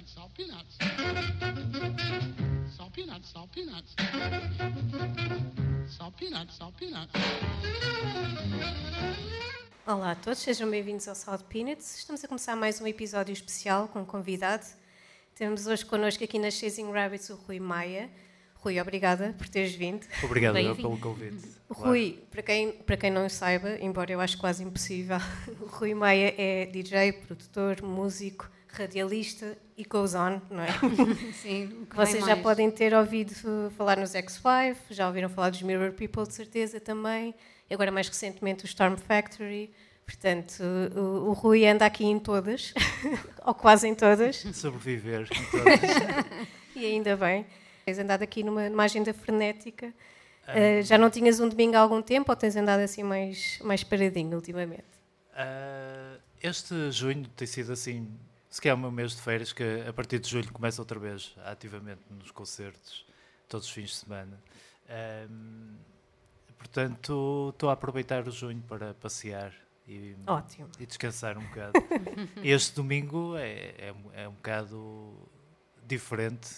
peanuts, salt peanuts. Salt peanuts, salt peanuts. Salt peanuts, salt peanuts. Olá a todos, sejam bem-vindos ao Salt Peanuts. Estamos a começar mais um episódio especial com um convidado. Temos hoje connosco aqui nas Chasing Rabbits o Rui Maia. Rui, obrigada por teres vindo. Obrigado eu pelo convite. Rui, para quem, para quem não saiba, embora eu acho quase impossível, o Rui Maia é DJ, produtor, músico, radialista e goes on, não é? Sim, o que vem Vocês já mais? podem ter ouvido falar nos X5, já ouviram falar dos Mirror People, de certeza também, e agora mais recentemente o Storm Factory. Portanto, o, o Rui anda aqui em todas, ou quase em todas, Sobreviver. Então, e ainda bem. Tens andado aqui numa, numa agenda frenética. Uh, já não tinhas um domingo há algum tempo ou tens andado assim mais, mais paradinho ultimamente? ah, este junho tem sido assim, se calhar o meu mês de férias, que a partir de julho começa outra vez ativamente nos concertos, todos os fins de semana. Ahm, portanto, estou a aproveitar o junho para passear e, e descansar um bocado. este domingo é, é, um- é um bocado diferente.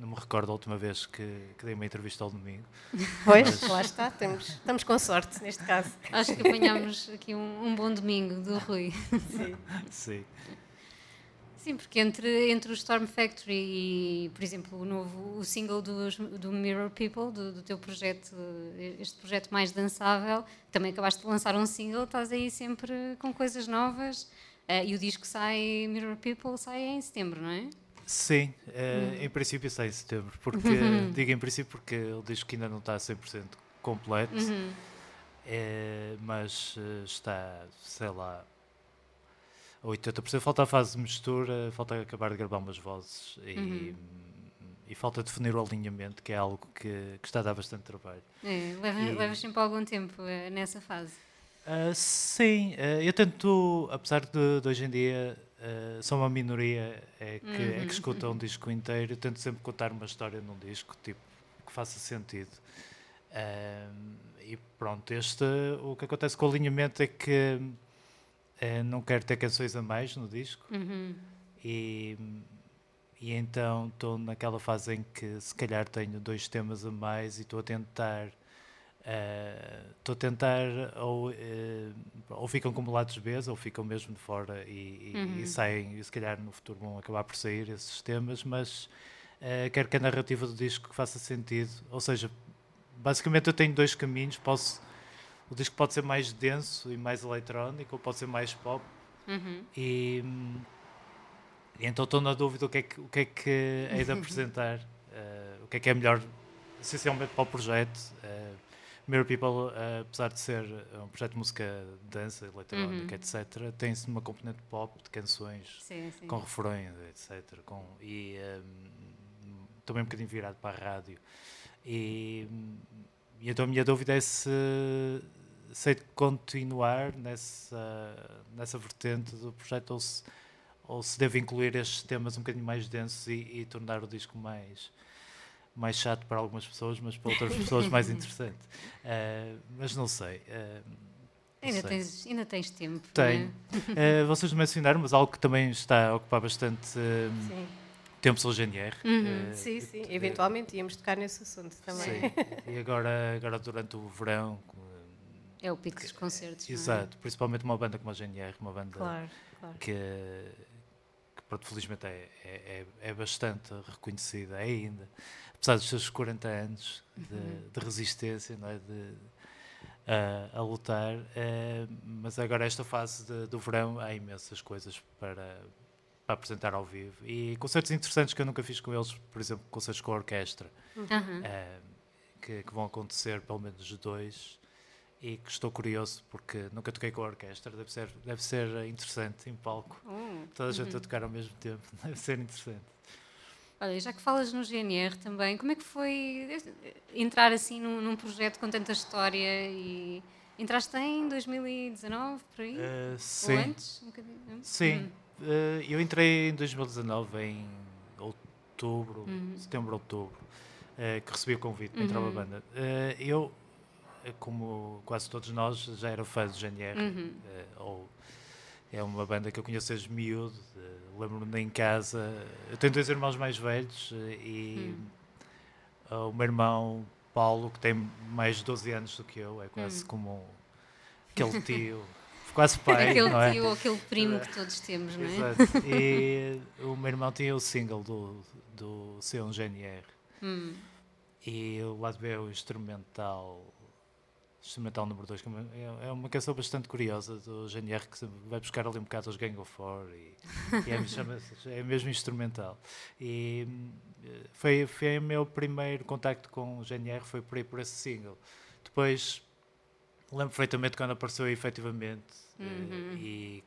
Não me recordo a última vez que, que dei uma entrevista ao domingo. Pois, lá está, temos, estamos com sorte neste caso. Acho que apanhámos aqui um, um bom domingo do Rui. Sim. Sim, porque entre, entre o Storm Factory e, por exemplo, o novo o single dos, do Mirror People, do, do teu projeto, este projeto mais dançável, também acabaste de lançar um single, estás aí sempre com coisas novas. eh, e o disco sai, Mirror People, sai em setembro, não é? Sim, eh, em princípio sai em setembro. Porque, digo em princípio porque ele diz que ainda não está 100% completo, Uhum. eh, mas eh, está, sei lá, a 80%. Falta a fase de mistura, falta acabar de gravar umas vozes e, e falta definir o alinhamento, que é algo que, que está a dar bastante trabalho. É, leva, E- levas sempre algum tempo nessa fase. Ah, sim, ah, eu tento, apesar de, de hoje em dia ah, sou uma minoria é que, é que escuta um disco inteiro, eu tento sempre contar uma história num disco tipo, que faça sentido. Ah, e pronto, este, o que acontece com o alinhamento é que ah, não quero ter canções a mais no disco Uhum. e, e então estou naquela fase em que se calhar tenho dois temas a mais e estou a tentar estou a tentar ou, eh, ou ficam como lados B ou ficam mesmo de fora e, e- e saem e se calhar no futuro vão acabar por sair esses temas mas eh, quero que a narrativa do disco faça sentido ou seja basicamente eu tenho dois caminhos posso o disco pode ser mais denso e mais eletrónico ou pode ser mais pop Uhum. e, e então estou na dúvida o que é que, o que, é que hei de apresentar, eh, o que é que é melhor, essencialmente para o projeto. Mirror People, eh, apesar de ser um projeto de música dança, eletrónica, etc., tem-se uma componente pop de canções Sim, sim. com refrões, etc. Com, e hum, também um bocadinho virado para a rádio. E, e então a minha dúvida é se sei continuar nessa, nessa vertente do projeto ou se, ou se devo incluir estes temas um bocadinho mais densos e, e tornar o disco mais mais chato para algumas pessoas, mas para outras pessoas mais interessante. Eh, mas não sei. não Ainda sei. tens, ainda tens tempo. Tenho. não é? Eh, vocês mencionaram, mas algo que também está a ocupar bastante Sim, tempo são o GNR. Uhum. eh, sim, sim. eh, eventualmente íamos tocar nesse assunto também. Sim. E agora, agora durante o verão. É o pico dos concertos. não é? Exato, principalmente uma banda como a GNR, uma banda Claro, claro. que, que pronto, felizmente é, é, é- é bastante reconhecida ainda, apesar dos seus 40 anos de, Uhum. de resistência, não é? de, a, a lutar, eh, mas agora esta fase de- do verão há imensas coisas para, para apresentar ao vivo e concertos interessantes que eu nunca fiz com eles, por exemplo, concertos com a orquestra, Aham. eh, que, que vão acontecer pelo menos dois e que estou curioso porque nunca toquei com a orquestra, deve ser, deve ser interessante em palco. Oh. Toda a gente a tocar ao mesmo tempo, deve ser interessante. Olha, já que falas no GNR também, como é que foi entrar assim num, num projeto com tanta história e entraste em 2019 por aí? Ou sim, antes? Um sim. Eh, eu entrei em 2019, em outubro, Uhum. setembro, outubro, eh, que recebi o convite para entrar Uhum. na banda. Eh, eu, como quase todos nós, já era fã do GNR, Uhum. ou É uma banda que eu conheço desde miúdo. Uh, Lembro-me em casa. Eu tenho dois irmãos mais velhos uh, e hum. o meu irmão Paulo, que tem mais de 12 anos do que eu, é quase hum. como aquele tio. quase pai. aquele não é? tio ou aquele primo que todos temos, não é? Exato. E o meu irmão tinha o single do, do C1 GNR. Hum. E o lado B é o instrumental instrumental número 2, é, é uma canção bastante curiosa do GNR que vai buscar ali um bocado os Gang of Four e, e é, é, mesmo instrumental. E eh, foi, foi o meu primeiro contacto com o GNR, foi por aí por esse single. Depois lembro perfeitamente quando apareceu efetivamente eh, uhum. e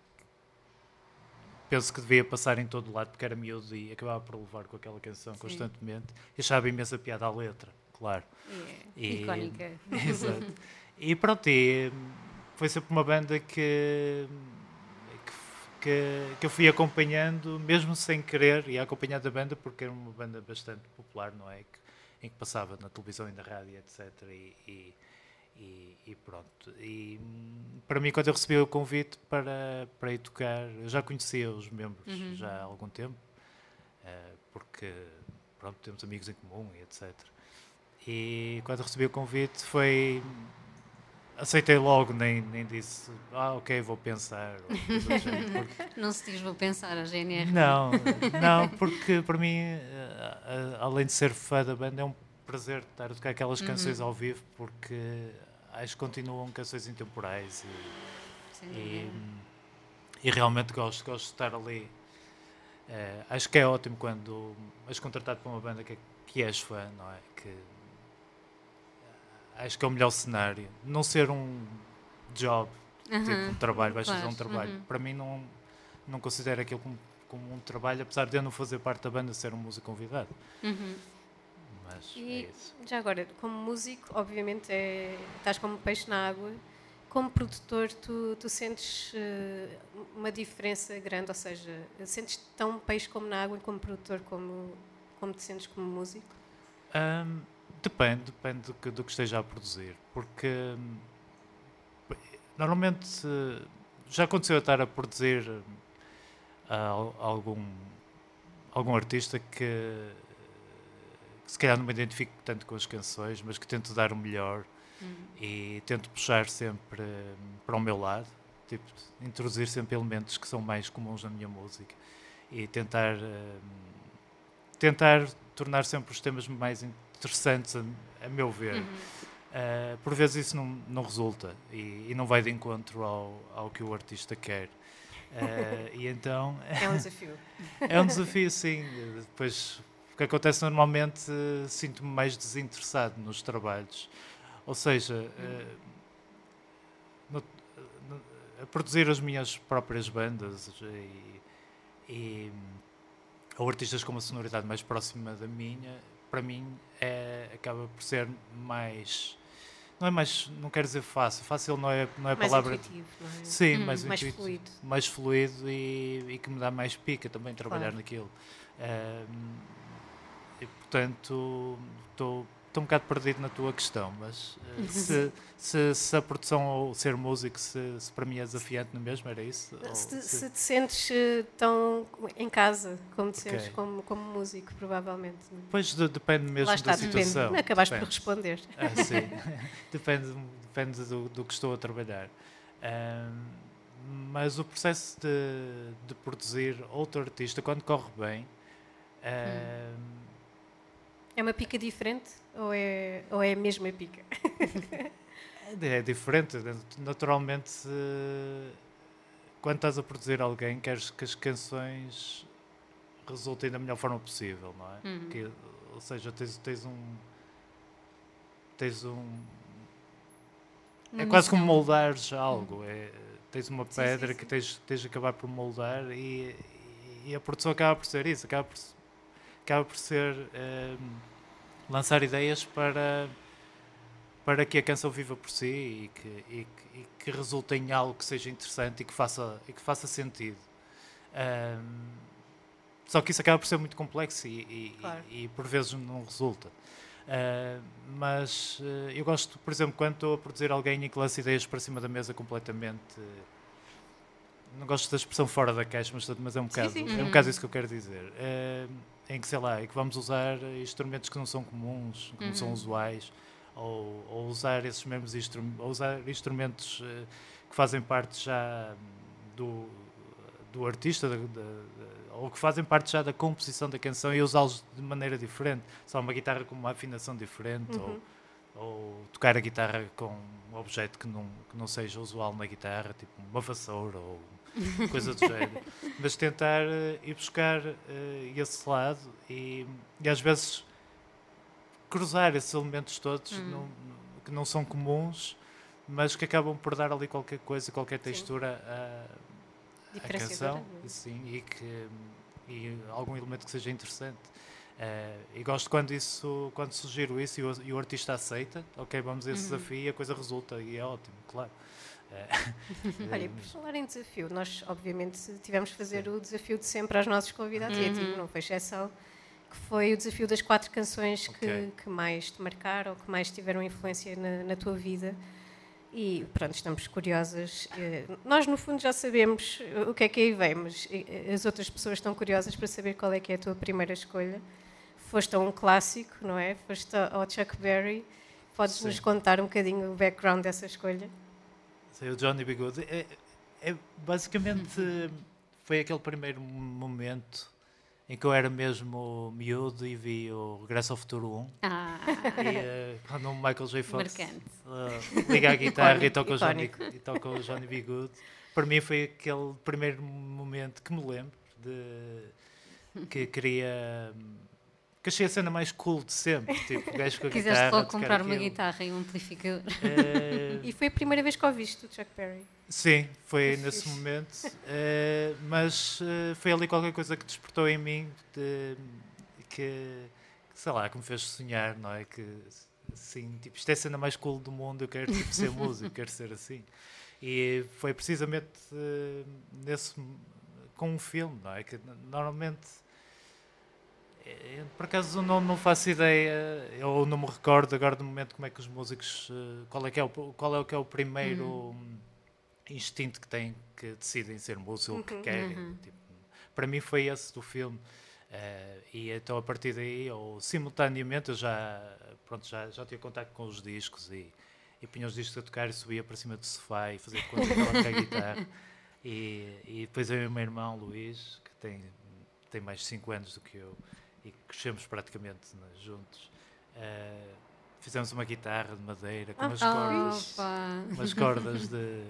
penso que devia passar em todo lado porque era miúdo e acabava por levar com aquela canção Sim. constantemente e achava imensa piada a letra, claro. Yeah. E, Icónica. Exato. E pronto, e foi sempre uma banda que, que, que eu fui acompanhando, mesmo sem querer, e acompanhado da banda porque era uma banda bastante popular, não é? Que, em que passava na televisão e na rádio, etc. E, e, e, pronto. E para mim, quando eu recebi o convite para, para ir tocar, eu já conhecia os membros uhum. já há algum tempo, uh, porque pronto, temos amigos em comum e etc. E quando recebi o convite foi aceitei logo, nem, nem disse, ah, ok, vou pensar. Porque... Não se diz vou pensar a GNR. Não, não, porque para mim, além de ser fã da banda, é um prazer estar a tocar aquelas uhum. canções ao vivo, porque acho que continuam canções intemporais e, e, e, realmente gosto, gosto de estar ali. É, acho que é ótimo quando és contratado por uma banda que, que és fã, não é? Que, acho que é o melhor cenário. Não ser um job, tipo um trabalho, vais fazer um trabalho. Para mim, não, não considero aquilo como, como, um trabalho, apesar de eu não fazer parte da banda, ser um músico convidado. Uhum. Mas e, é isso. Já agora, como músico, obviamente é, estás como peixe na água. Como produtor, tu, tu sentes uh, uma diferença grande? Ou seja, sentes tão peixe como na água e como produtor como, como te sentes como músico? Um, Depende, depende do que, do que esteja a produzir, porque hum, normalmente já aconteceu a estar a produzir uh, algum, algum artista que, que, se calhar não me identifico tanto com as canções, mas que tento dar o melhor hum. e tento puxar sempre hum, para o meu lado, tipo, introduzir sempre elementos que são mais comuns na minha música e tentar, uh, tentar tornar sempre os temas mais interessantes, a, a meu ver. Uhum. Uh, por vezes isso não, não resulta e, e, não vai de encontro ao, ao que o artista quer. Uh, e então. É um desafio. é um desafio, sim. Depois, o que acontece normalmente, uh, sinto-me mais desinteressado nos trabalhos. Ou seja, no, no, a produzir as minhas próprias bandas e, e ou artistas com uma sonoridade mais próxima da minha, para mim é, acaba por ser mais não é mais não quero dizer fácil fácil não é não é mais palavra intuitivo, não é? sim hum, mais, mais intuitivo, fluido mais fluido e, e, que me dá mais pica também trabalhar claro. naquilo e portanto estou estou um bocado perdido na tua questão, mas uh, se, se, se, a produção ou ser músico, se, se, para mim é desafiante no mesmo, era isso? Se, se te sentes uh, tão em casa como te okay. sentes como, como músico, provavelmente. Pois de, depende mesmo Lá está, da situação. Depende. Acabaste depende. por responder. Ah, sim, depende, depende do, do, que estou a trabalhar. Um, mas o processo de, de, produzir outro artista, quando corre bem. Um, é uma pica diferente ou é, ou é a mesma pica? é diferente. Naturalmente, quando estás a produzir alguém, queres que as canções resultem da melhor forma possível, não é? Uhum. Que, ou seja, tens, tens um. Tens um. é quase como moldares algo. Uhum. É, tens uma pedra sim, sim, sim. que tens, tens de acabar por moldar e, e a produção acaba por ser isso, acaba por, acaba por ser ehm, lançar ideias para, para que a canção viva por si e que, e, e que resulte em algo que seja interessante e que faça, e que faça sentido. Um, ehm, só que isso acaba por ser muito complexo e, e, claro. e, e por vezes não resulta. Uh, mas uh, eu gosto, por exemplo, quando estou a produzir alguém e que lança ideias para cima da mesa completamente não gosto da expressão fora da caixa, mas, mas é um bocado, sim. é um bocado isso que eu quero dizer. Em que, sei lá, em que vamos usar instrumentos que não são comuns, que não são usuais, ou, ou usar esses mesmos instrumentos, ou usar instrumentos eh, que fazem parte já do, do artista, da- da- ou que fazem parte já da composição da canção e usá-los de maneira diferente. Só uma guitarra com uma afinação diferente, ou, ou tocar a guitarra com um objeto que não, que não seja usual na guitarra, tipo uma vassoura ou coisa do género. Mas tentar eh, ir buscar eh, esse lado e, e às vezes cruzar esses elementos todos não- que não são comuns, mas que acabam por dar ali qualquer coisa, qualquer textura à, canção sim, e, que, e algum elemento que seja interessante. Eh, e gosto quando isso quando sugiro isso e o, e o artista aceita, ok, vamos a esse desafio e a coisa resulta e é ótimo, claro. Olha, por falar em desafio, nós obviamente tivemos que fazer o desafio de sempre aos nossos convidados, e a ti não foi exceção, que foi o desafio das quatro canções que, Ok. que mais te marcaram, que mais tiveram influência na, na tua vida. E pronto, estamos curiosas. Eh, Nós, no fundo, já sabemos o que é que aí vem, mas eh, as outras pessoas estão curiosas para saber qual é que é a tua primeira escolha. Foste a um clássico, não é? Foste ao Chuck Berry. Podes-nos Sim. contar um bocadinho o background dessa escolha? Sei, o Johnny B. Good. É, é- basicamente foi aquele primeiro momento em que eu era mesmo miúdo e vi o Regresso ao Futuro 1. Ah, E eh, quando o Michael J. Fox eh, liga a guitarra e toca, o Johnny, e toca o Johnny B. Good, para mim foi aquele primeiro momento que me lembro de que queria. Que achei a cena mais cool de sempre. Tipo, gajo com a quiseste guitarra. logo comprar uma aquilo. guitarra e um amplificador. Eh, E foi a primeira vez que ouviste o Chuck Berry. Sim, foi Que nesse fixe. momento, eh, mas eh, foi ali qualquer coisa que despertou em mim de- que, que, sei lá, que me fez sonhar, não é? Que assim, tipo, isto é a cena mais cool do mundo, eu quero tipo, ser músico, quero ser assim. E foi precisamente nesse com um filme, não é? Que normalmente eh, por acaso não, não faço ideia, eu não me recordo agora do momento como é que os músicos, eh, qual é que é o, qual é, que é o primeiro hum, instinto que têm que decidem ser músico, ou que querem. Tipo, para mim foi esse do filme. eh, e então a partir daí, ou simultaneamente, eu já, pronto, já, já tinha contato com os discos e, e punha os discos a tocar e subia para cima do sofá e fazia conta estava a guitarra. E, e depois eu e o meu irmão Luís, que tem, tem mais de 5 anos do que eu, e crescemos praticamente né, juntos, eh, fizemos uma guitarra de madeira com umas cordas, Opa. umas cordas de,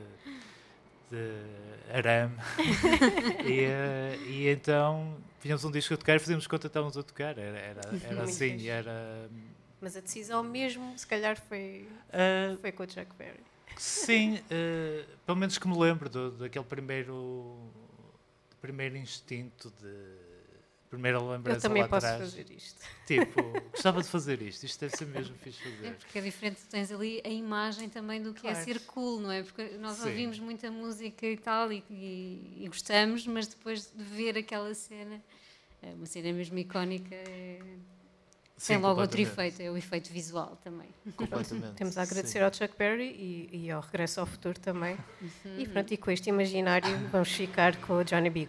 de arame. e, eh, e então fizemos um disco a tocar e fazíamos conta que estávamos a tocar. Era, era, era Muito assim, fixe. era. Mas a decisão mesmo, se calhar, foi, eh, foi com o Chuck Berry. Sim, pelo menos que me lembro do, daquele primeiro, primeiro instinto de primeira Eu lembrança também lá posso atrás. fazer isto. Tipo, gostava de fazer isto, isto deve ser mesmo fixe É fazer. porque é diferente, tens ali a imagem também do que Claro. é ser cool, não é? Porque nós Sim. ouvimos muita música e tal e, e- e gostamos, mas depois de ver aquela cena, é uma cena mesmo icónica, é- Sim, tem logo outro efeito, é o efeito visual também. Completamente. Temos a agradecer sim. ao Chuck Berry e, e ao Regresso ao Futuro também. Uhum. E pronto, e com este imaginário vamos ficar com o Johnny B.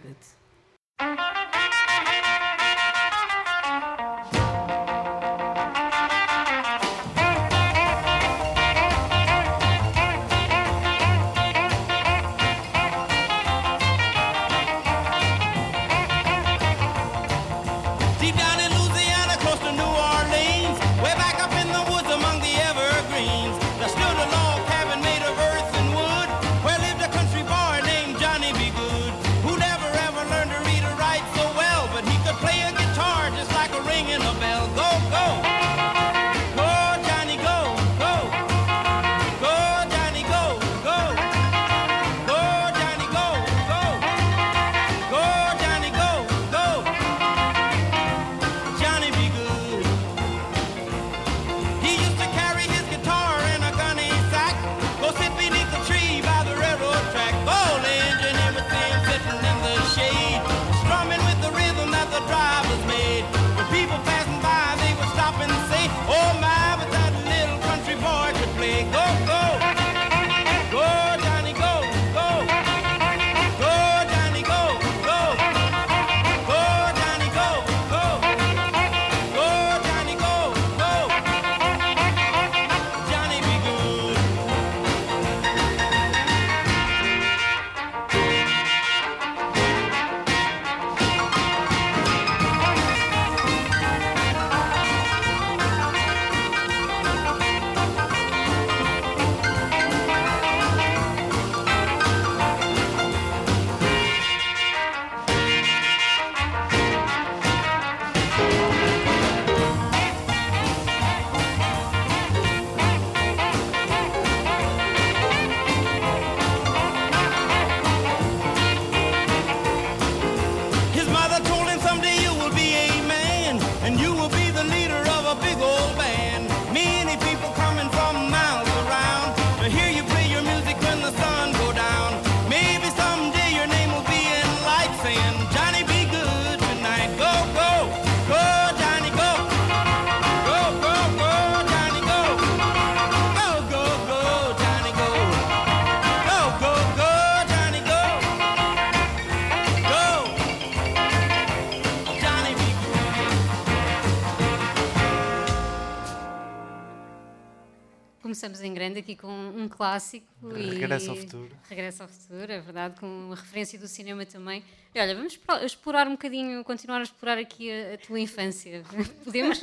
aqui com um clássico. e- Regresso ao futuro. Regresso ao futuro, é verdade, com uma referência do cinema também. E olha, vamos explorar um bocadinho, continuar a explorar aqui a, a tua infância. Podemos?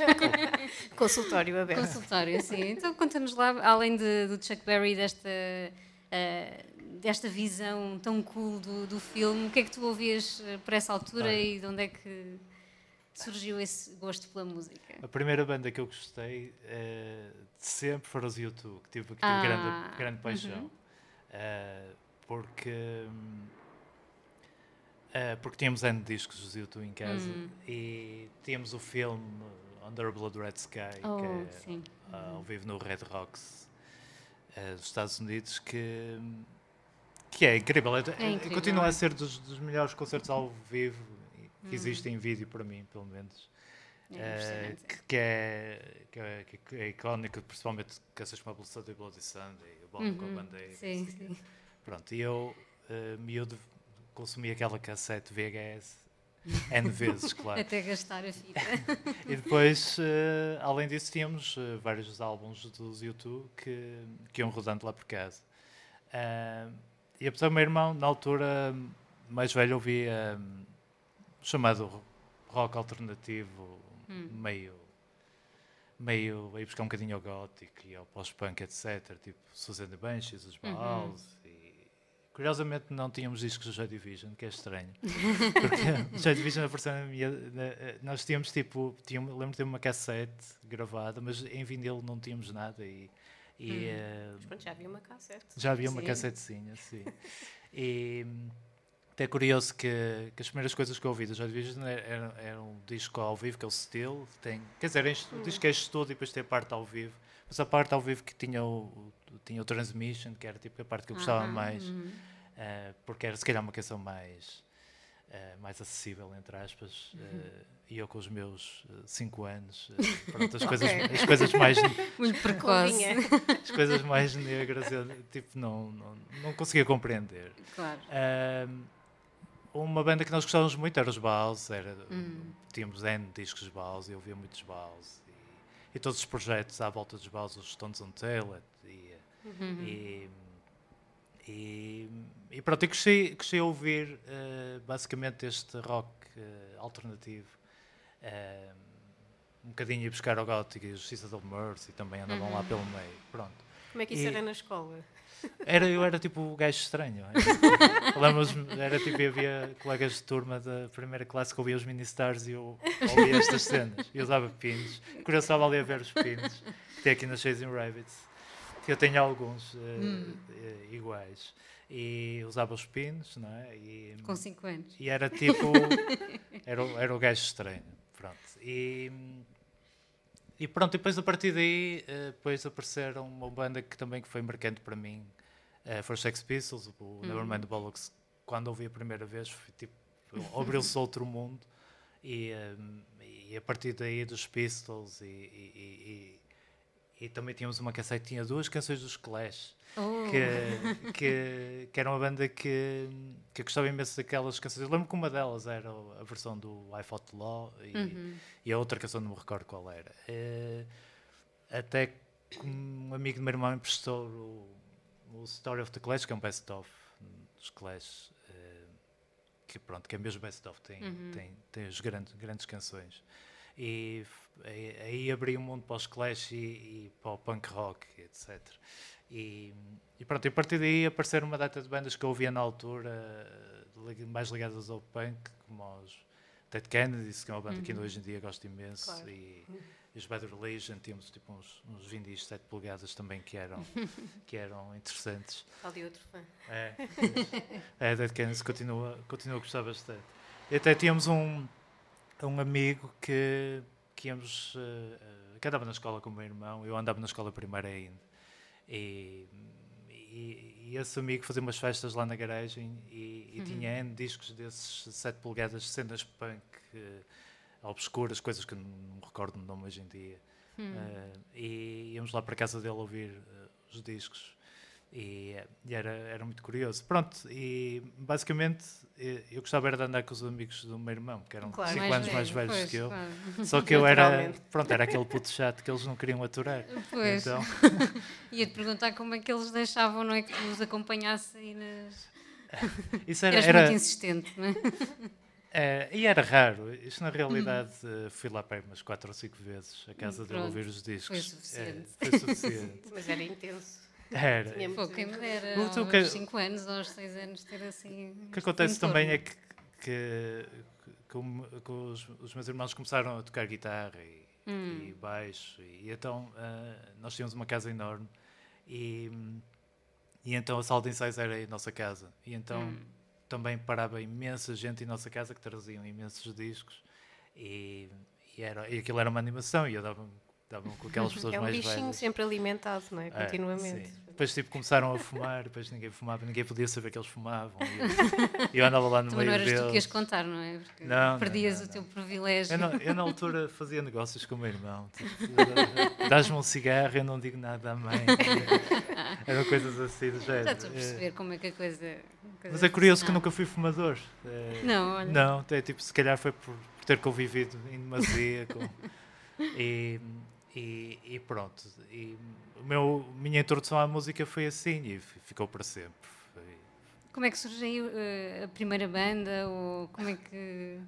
Consultório aberto. Consultório, sim. Então conta-nos lá, além de- do Chuck Berry, desta, eh, desta visão tão cool do, do filme, o que é que tu ouvias eh, por essa altura Olha. e de onde é que surgiu esse gosto pela música? A primeira banda que eu gostei de sempre foram os YouTube, que tive, que tive Ah, grande, grande paixão. uhum. Eh, porque, hum, eh, porque tínhamos N discos dos YouTube em casa Hum. e tínhamos o filme Under a Blood Red Sky, Oh, que é ah, ao vivo no Red Rocks dos Estados Unidos, que, que é incrível. É, é- incrível, continua é. a ser dos, dos melhores concertos ao vivo que Hum. existem em vídeo para mim, pelo menos. É Eh, que, que é, que, é, que é icónico, principalmente canções como a Blood e Bloody Sunday, o Bomb com a Uhum, bandeira. Sim, quê. sim. Pronto, e eu, uh, miúdo, consumi aquela cassete VHS N vezes, claro. Até gastar a fita. E depois, eh, além disso, tínhamos eh, vários álbuns dos YouTube que, que iam rodando lá por casa. Ah, e apesar do meu irmão, na altura mais velho, ouvia hum, chamado rock alternativo, meio meio a ir buscar um bocadinho ao gótico e ao pós-punk, etc. Tipo Susan the Banshees, os Baals. E, curiosamente não tínhamos discos do Joy Division, que é estranho. Porque o Joy Division apareceu na minha... na- nós tínhamos tipo... Tínhamos, lembro de ter uma cassete gravada, mas em vinil não tínhamos nada e... e eh, Mas pronto, já havia uma cassete. já havia uma Sim. cassetezinha, sim. E hum, até é curioso que, que as primeiras coisas que eu ouvi da Joy Division era, era, um disco ao vivo, que é o Steel. Tem, quer dizer, este- o disco é estudo e depois tem a parte ao vivo. Mas a parte ao vivo que tinha o, tinha o Transmission, que era tipo a parte que eu gostava mais, uhum. eh, porque era se calhar uma canção mais, eh, mais acessível, entre aspas. eh, e eu com os meus 5 anos, pronto, as, coisas, Ok. as coisas mais Muito precoce. As coisas mais negras eu tipo, não, não, não conseguia compreender. Claro. Uma banda que nós gostávamos muito era os Baals, era, Hum. tínhamos N discos Baals, eu ouvia muitos Baals. E, e todos os projetos à volta dos Baals, os Stones on Tail e, Uhum. e, e, e pronto, eu cresci, cresci a ouvir eh, basicamente este rock eh, alternativo. eh, um bocadinho a buscar ao gótico e os Sisters of Mercy também andavam lá pelo meio. Pronto. Como é que isso E- era na escola? Era, eu era tipo o gajo estranho. Lembro-me, era tipo, havia colegas de turma da primeira classe que ouvia os mini-stars e eu ouvia estas cenas. E usava pinos. Estava ali a ver os pinos tem aqui na Chasing Rabbits. Que eu tenho alguns eh, eh, iguais. E usava os pinos, não é? E, Com 5 anos. e era tipo. Era, era o gajo estranho. Pronto. E, e pronto, depois a partir daí, eh, depois apareceram uma banda que também que foi marcante para mim. eh, foi os Sex Pistols, o Nevermind the Bollocks. Quando ouvi a primeira vez, foi tipo. Abriu-se outro mundo. E, eh, e a partir daí dos Pistols e, e- e- também tínhamos uma cassete, tinha duas canções dos Clash Oh. que, que, que era uma banda que, que eu gostava imenso daquelas canções. Eu lembro que uma delas era a versão do I Fought the Law e, Uhum. e a outra canção não me recordo qual era. Eh, até que um amigo do meu irmão emprestou o, o Story of the Clash, que é um best-of dos Clash, eh, que pronto, que é mesmo best-of, tem, Uhum. tem, tem as grandes, grandes canções. E aí, aí abri um mundo para os Clash e, e para o punk rock, etc. E, e pronto, e a partir daí apareceram uma data de bandas que eu ouvia na altura, mais ligadas ao punk, como os Ted Kennedy, que é uma banda que ainda hoje em dia gosto imenso, Claro. e, e os Bad Religion, tínhamos tipo uns, uns vindis de 7 polegadas também que eram, que eram interessantes. Ali outro fã. É, é Dead Kennedy continua, continua a gostar bastante. E até tínhamos um, um amigo que, que íamos, eh, eh, que andava na escola com o meu irmão, eu andava na escola primária ainda. E, e, e esse amigo fazia umas festas lá na garagem e, e tinha N discos desses 7 polegadas, cenas punk, eh, obscuras, coisas que eu não me recordo o nome hoje em dia. Eh, e íamos lá para a casa dele ouvir eh, os discos. E, e era, era muito curioso. Pronto, e basicamente eu gostava era de andar com os amigos do meu irmão, que eram Claro. 5 Mais anos mais velho, velhos pois, que eu. claro. Só que eu era, pronto, era aquele puto chato que eles não queriam aturar. Pois. Então, Ia-te perguntar como é que eles deixavam, não é? Que os acompanhasse aí nas. isso era, Eras era, muito insistente, não é? É, e era raro. Isto, na realidade, eh, fui lá para aí umas quatro ou cinco vezes a casa Pronto. ouvir os discos. Foi suficiente. É, foi suficiente. Mas era intenso. Era. Tinha Pô, quem me dera, O que- o aos que- 5 anos, aos 6 anos, ter assim. O que acontece também é que, que, que que os, os meus irmãos começaram a tocar guitarra e, Hum. e baixo, e, então ah, nós tínhamos uma casa enorme e, e então a sala de ensaios era a nossa casa. E então Hum. também parava imensa gente em nossa casa que traziam imensos discos e, e, era, e aquilo era uma animação e eu dava, dava com aquelas pessoas É um mais bichinho velhas. sempre alimentado, não é? É, Continuamente. sim. Depois tipo, começaram a fumar, depois ninguém fumava, ninguém podia saber que eles fumavam. E eu, eu andava lá no Também não meio eras tu deles. que ias contar, não é? Porque Não, não, perdias não, o teu não. privilégio. Eu, não- eu, na altura fazia negócios com o meu irmão. Tipo, Dás-me um cigarro, eu não digo nada à mãe. Eram coisas assim do género. Já estou a É, perceber como é que a coisa. a coisa Mas é curioso que funciona. nunca fui fumador. É, Não, olha. Não, é, tipo, se calhar foi por, por ter convivido em demasia com. E, e, e pronto. E meu, minha introdução à música foi assim e ficou para sempre. Foi- Como é que surgiu eh, a primeira banda? Ou como é que.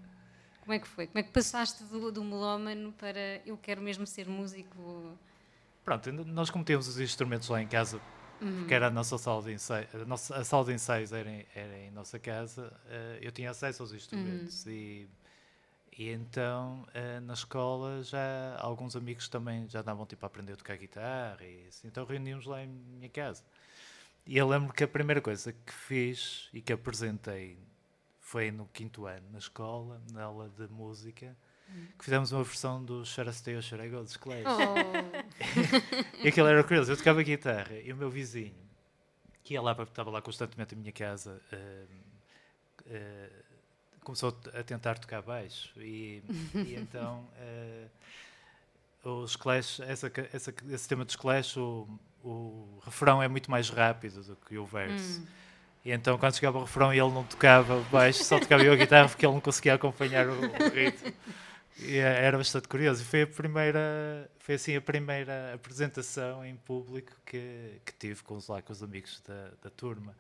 Como é que foi? Como é que passaste do, do melómano para eu quero mesmo ser músico? Pronto, nós como temos os instrumentos lá em casa, porque era a nossa sala de ensaios, a, nossa, a sala de ensaios era, em- era em nossa casa, eh, eu tinha acesso aos instrumentos e, e então eh, na escola já alguns amigos também já andavam tipo a aprender a tocar guitarra e assim, então reuníamos lá em minha casa. E eu lembro que a primeira coisa que fiz e que apresentei foi no quinto ano na escola, na aula de música, que fizemos uma versão do Charastei ou Charego dos Clash. Oh, E aquilo era curioso, eu tocava guitarra e o meu vizinho, que ia lá, estava lá constantemente em minha casa, eh, eh, começou a tentar tocar baixo. E, e então eh, os Clash, essa, essa, esse tema dos Clash, o, o refrão é muito mais rápido do que o verso. E então quando chegava o refrão e ele não tocava baixo, só tocava eu a guitarra porque ele não conseguia acompanhar o, o ritmo. E eh, era bastante curioso. E foi a primeira, foi assim a primeira apresentação em público que, que tive com os, lá, com os amigos da, da turma.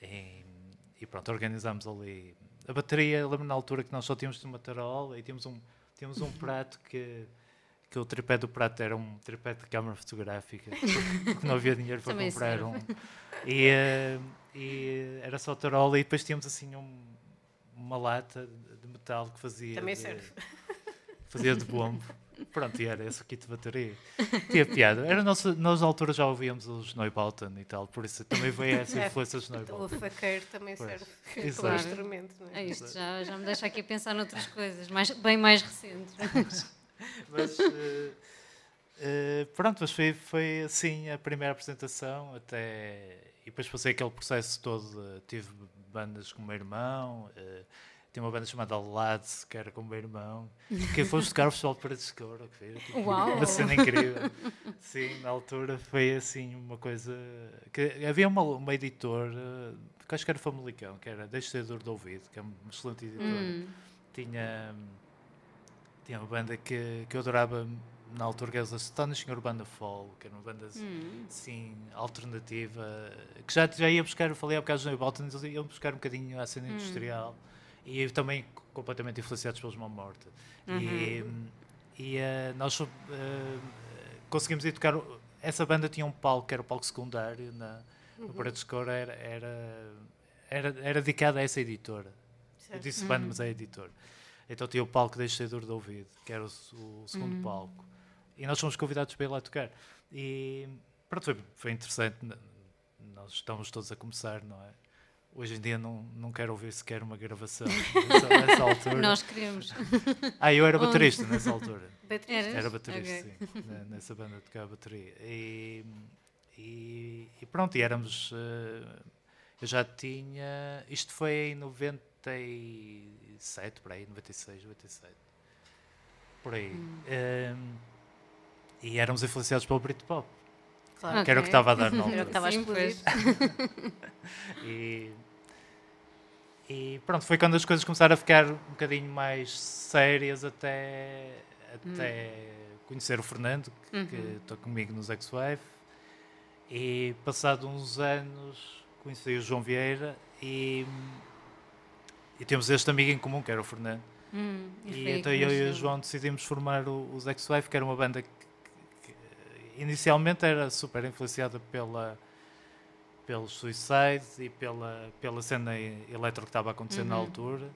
E, e pronto, organizámos ali a bateria. Lembro na altura que nós só tínhamos uma tarola e tínhamos um, tínhamos um prato que, que o tripé do prato era um tripé de câmara fotográfica, porque não havia dinheiro para comprar serve. um. E, eh, e era só tarola e depois tínhamos assim um- uma lata de metal que fazia Também de, serve. fazia de bombo. Pronto, e era esse aqui de bateria. Tinha piada. Era nós, nós na altura já ouvíamos os Neubauten e tal, por isso também veio essa É. influência dos O Neubauten. faqueiro também Pois. serve Exato. como instrumento, não é? é isto já, já me deixa aqui a pensar noutras coisas, mais, bem mais recentes. Mas eh, eh, pronto, mas foi, foi assim a primeira apresentação até. E depois passei aquele processo todo. eh, tive bandas com o meu irmão, eh, tinha uma banda chamada Lads, que era com o meu irmão, que foi tocar o Festival de Paredes de que foi tipo, uma cena incrível. Sim, na altura foi assim uma coisa. que Havia uma, uma editora, que acho que era Famalicão, que era Deixa de Dor de Ouvido, que é uma excelente editora Hum, tinha, tinha uma banda que, que eu adorava na altura, que era os Astonishing Urbana Fall, que era uma banda hum. assim, alternativa, que já, já ia buscar, eu falei há bocado dos Neubalton, eles iam buscar um bocadinho à cena industrial e também completamente influenciados pelos Mão Morta. E, e eh, nós eh, conseguimos ir tocar. Essa banda tinha um palco, que era o palco secundário, na, no Paredes de era, era, era, era dedicado a essa editora. Eu Certo. disse banda, mas é editor. Então tinha o palco da Estedor de Ouvido, que era o, o segundo palco. E nós fomos convidados para ir lá tocar. E pronto, foi, foi interessante. Nós estamos todos a começar, não é? Hoje em dia não, não quero ouvir sequer uma gravação nessa, nessa altura. Nós queremos. Ah, eu era baterista nessa altura. Baterista. Era baterista, Ok. sim. Nessa banda tocava bateria. E, e, e pronto, e éramos. eh, eu já tinha. Isto foi em 97, por aí, 96, 97. Por aí. Hum. Ehm, e éramos influenciados pelo Britpop. Claro. que era o que estava a dar na Era o que estava a explodir. E, e pronto, foi quando as coisas começaram a ficar um bocadinho mais sérias até, até conhecer o Fernando, que Uhum. está comigo nos X-Wave. E passado uns anos conheci o João Vieira e, e temos este amigo em comum, que era o Fernando. Hum, e então eu e o. João decidimos formar o- os X-Wave, que era uma banda inicialmente era super influenciada pela pelos Suicide e pela, pela cena eletro que estava a acontecer na Uhum. altura.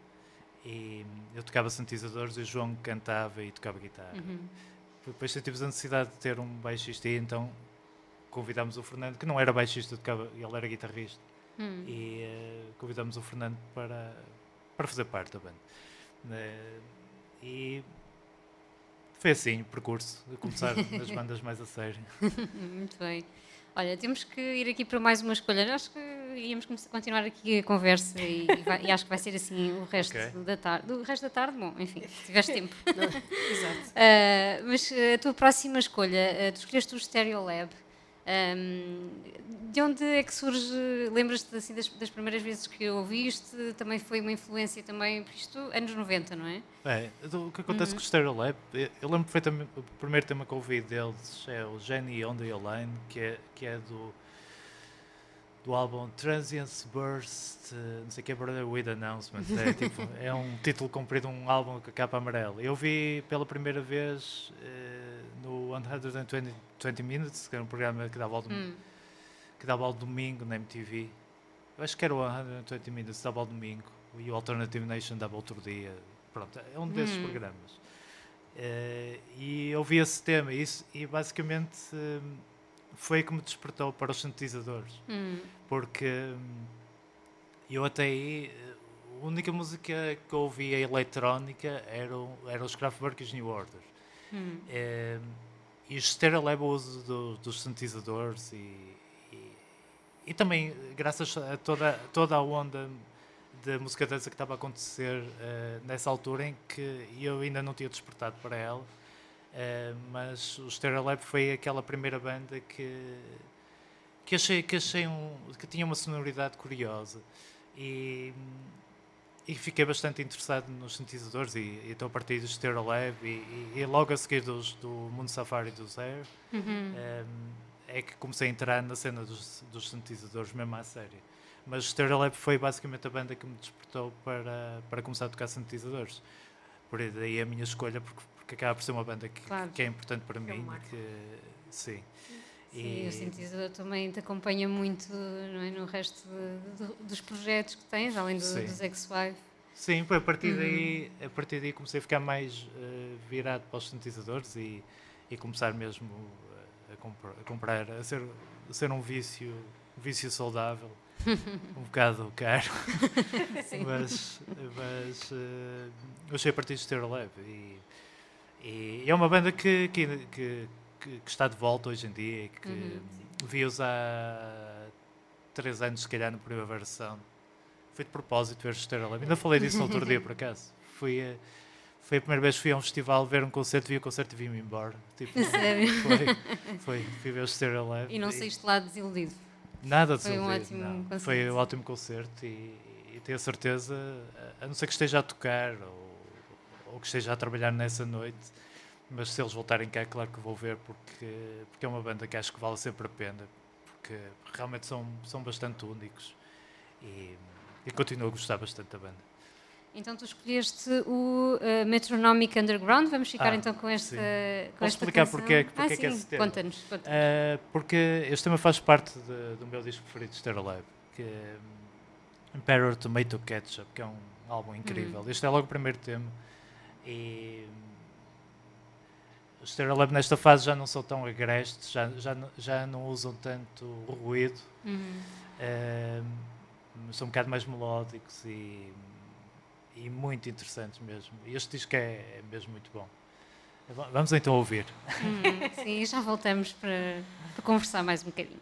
E eu tocava sintetizadores e o João cantava e tocava guitarra. Uhum. Depois sentimos a necessidade de ter um baixista e então convidámos o Fernando, que não era baixista, tocava, ele era guitarrista Hum. e eh, convidamos o Fernando para, para fazer parte da banda. Eh, e foi assim o percurso, começar nas bandas mais a sério. Muito bem. Olha, temos que ir aqui para mais uma escolha. Acho que íamos começar- continuar aqui a conversa e, e vai- e acho que vai ser assim o resto Ok. da tarde. O resto da tarde, bom, enfim, se tiveres tempo. Exato. Ah, mas a tua próxima escolha, ah, tu escolheste o Stereolab. Ahm, de onde é que surge? Lembras-te assim, das, das primeiras vezes que ouviste? Também foi uma influência também, por isto, anos 90, não é? É, o que acontece Uhum. com o Stereolab, eu eu lembro perfeitamente, o primeiro tema que ouvi deles é o Jenny on the Line, que é, que é do, do álbum Transience Burst, eh, não sei o que é, Brother with Announcement. É, tipo, é um título comprido, um álbum com a capa amarela. Eu vi pela primeira vez eh, no 120 20 Minutes, que era um programa que dava ao, dom- Hum. que dava ao domingo na MTV. Eu acho que era o 120 Minutes, dava ao domingo, e o Alternative Nation dava outro dia. Pronto, é um desses Hum. programas. Eh, e eu vi esse tema e, isso, e basicamente eh, foi que me despertou para os sintetizadores. Hum. Porque hum, eu até aí, a única música que eu ouvia eletrónica eram, eram os Kraftwerk e os New Order. Hum. Eh, e o Stereo leva o uso do- dos sintetizadores e, e, e também graças a toda, toda a onda da música dança que estava a acontecer eh, nessa altura em que eu ainda não tinha despertado para ela, eh, mas o Stereo Lab foi aquela primeira banda que que achei que achei um que tinha uma sonoridade curiosa e e fiquei bastante interessado nos sintetizadores e, e então a partir do Stereo Lab e, e, e logo a seguir dos, do Mundo Safari do Air Uhum. um, é que comecei a entrar na cena dos, dos sintetizadores mesmo à série. Mas o Stereo Lab foi basicamente a banda que me despertou para, para começar a tocar sintetizadores. Por aí daí a minha escolha, porque, porque acaba por ser uma banda que, Claro. que é importante para é mim. Que, sim. Sim, E- o sintetizador também te acompanha muito é, no resto de- de- dos projetos que tens, além do, dos X5. Sim, foi a partir Uhum. daí, a partir daí comecei a ficar mais eh, virado para os sintetizadores e, e começar mesmo a, comprar, a comprar, a ser, a ser um vício, um vício saudável, um bocado caro, mas, mas eh, eu achei a partir de Stereo Lab e, e é uma banda que, que, que, que- está de volta hoje em dia e que Uhum, vi-os há três anos, se calhar, no Primavera Sound. Foi de propósito ver Lab. Ainda falei disso no outro dia, por acaso. Fui, a- foi a primeira vez que fui a um festival ver um concerto, vi o concerto e vim-me embora. Tipo, Sério? Foi, foi, fui ver o Stereo. E não saíste lá desiludido. Nada de Foi um desiludido, ótimo não. concerto. Foi um ótimo concerto e, e tenho a certeza, a não ser que esteja a tocar ou, ou que esteja a trabalhar nessa noite, mas se eles voltarem cá, claro que vou ver, porque, porque é uma banda que acho que vale sempre a pena, porque realmente são, são bastante únicos e, e continuo a gostar bastante da banda. Então tu escolheste o uh, Metronomic Underground. Vamos ficar Ah, então com esta, sim. com Posso esta explicar canção. porque é que- ah, porque é que sim. esse tema? Conta-nos. conta-nos. Uh, porque este tema faz parte de- do meu disco preferido de Stereo Lab, que é Emperor Tomato Ketchup, que é um álbum incrível. Este é logo o primeiro tema. E os Stereo Lab nesta fase já não são tão agrestes, já, já, não- já não usam tanto ruído, Uhum. um, são um bocado mais melódicos e, e muito interessantes mesmo. E este disco é, é mesmo muito bom. Vamos então ouvir. Hum, sim, já voltamos para, para conversar mais um bocadinho.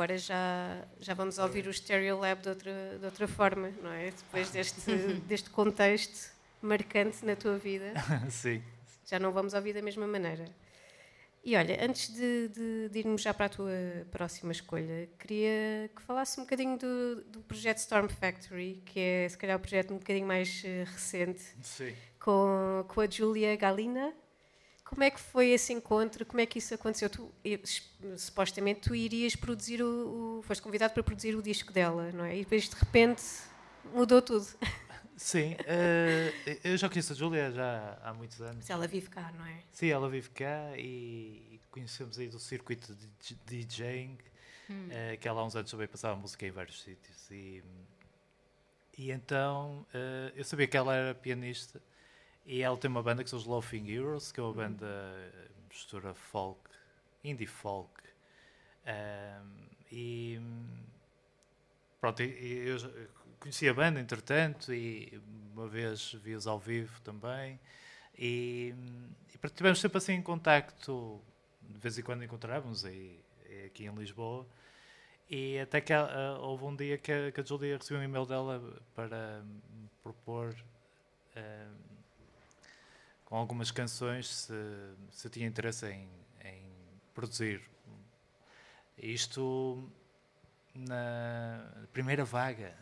Agora já, já vamos ouvir o Stereo Lab de outra, de outra forma, não é? Depois deste, deste contexto marcante na tua vida, Sim. já não vamos ouvir da mesma maneira. E olha, antes de, de, de irmos já para a tua próxima escolha, queria que falasse um bocadinho do, do projeto Storm Factory, que é se calhar o projeto um bocadinho mais eh, recente, Sim. com, com a Julia Galina. Como é que foi esse encontro? Como é que isso aconteceu? Tu, supostamente tu irias produzir o, o, Foste convidado para produzir o disco dela, não é? E depois de repente mudou tudo. Sim, uh, eu já conheço a Júlia já há muitos anos. Mas ela vive cá, não é? Sim, ela vive cá e, e conhecemos aí do circuito de DJing, hum. uh, que ela há uns anos também passava música em vários sítios. E, e então uh, eu sabia que ela era pianista e ela tem uma banda que são os Loafing Heroes, que é uma banda mistura folk, indie folk. e pronto, eu conheci a banda, entretanto, e uma vez vi-os ao vivo também. E, e tivemos sempre assim em contacto, de vez em quando encontrávamos aí, aqui em Lisboa. E até que uh, houve um dia que a, que a Julia recebeu um e-mail dela para me propor uh, com algumas canções se, se eu tinha interesse em, em produzir. Isto na primeira vaga.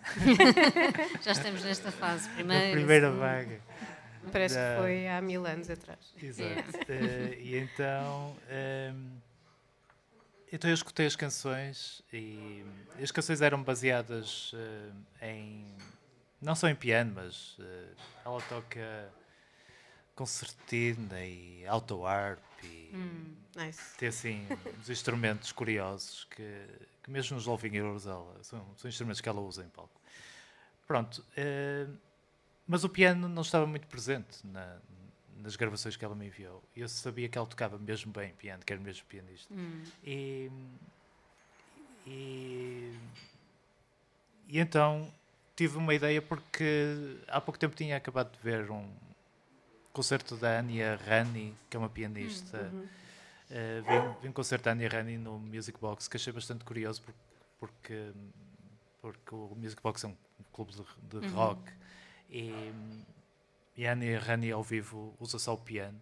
Já estamos nesta fase, primeira. Na primeira vaga. Parece da... que foi há mil anos atrás. Exato. Uh, e então. Um, ehm, então eu escutei as canções e as canções eram baseadas uh, em. não só em piano, mas uh, ela toca concertina e auto harp e hum, nice. tem assim uns instrumentos curiosos que que mesmo nos Loving Heroes ela, são, são, instrumentos que ela usa em palco. Pronto, uh, mas o piano não estava muito presente na, nas gravações que ela me enviou. Eu sabia que ela tocava mesmo bem piano, que era mesmo pianista. Hum. E, e, e então tive uma ideia porque há pouco tempo tinha acabado de ver um concerto da Anya Rani, que é uma pianista. Hum, uhum Uh, vi, vi um concerto da Annie Rani no Music Box que achei bastante curioso porque, porque, porque o Music Box é um clube de, de uhum. rock e, e a Annie Rani ao vivo usa só o piano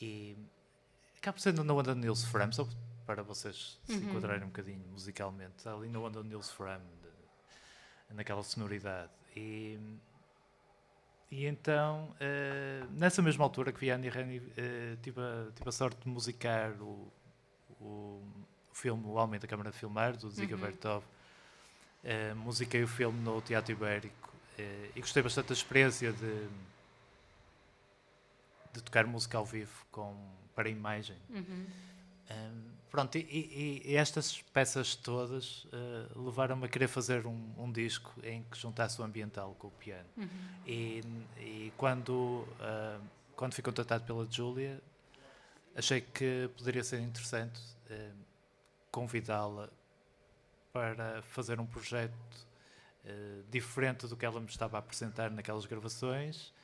e acaba sendo no Onda Nils Fram, só para vocês se uhum. enquadrarem um bocadinho musicalmente, ali no Onda Nils Fram, naquela sonoridade. E, e então, uh, nessa mesma altura que vi a Annie Rennie, uh, tive, a, tive a sorte de musicar o, o, o filme O Homem da Câmara de Filmar, do Ziga uhum. Bertov. Uh, musiquei o filme no Teatro Ibérico uh, e gostei bastante da experiência de, de tocar música ao vivo com, para a imagem. Uhum. Um, Pronto, e, e, estas peças todas uh, levaram-me a querer fazer um, um, disco em que juntasse o ambiental com o piano. Uhum. E, e, quando, uh, quando fui contatado pela Julia, achei que poderia ser interessante uh, convidá-la para fazer um projeto diferente do que ela me estava a apresentar naquelas gravações,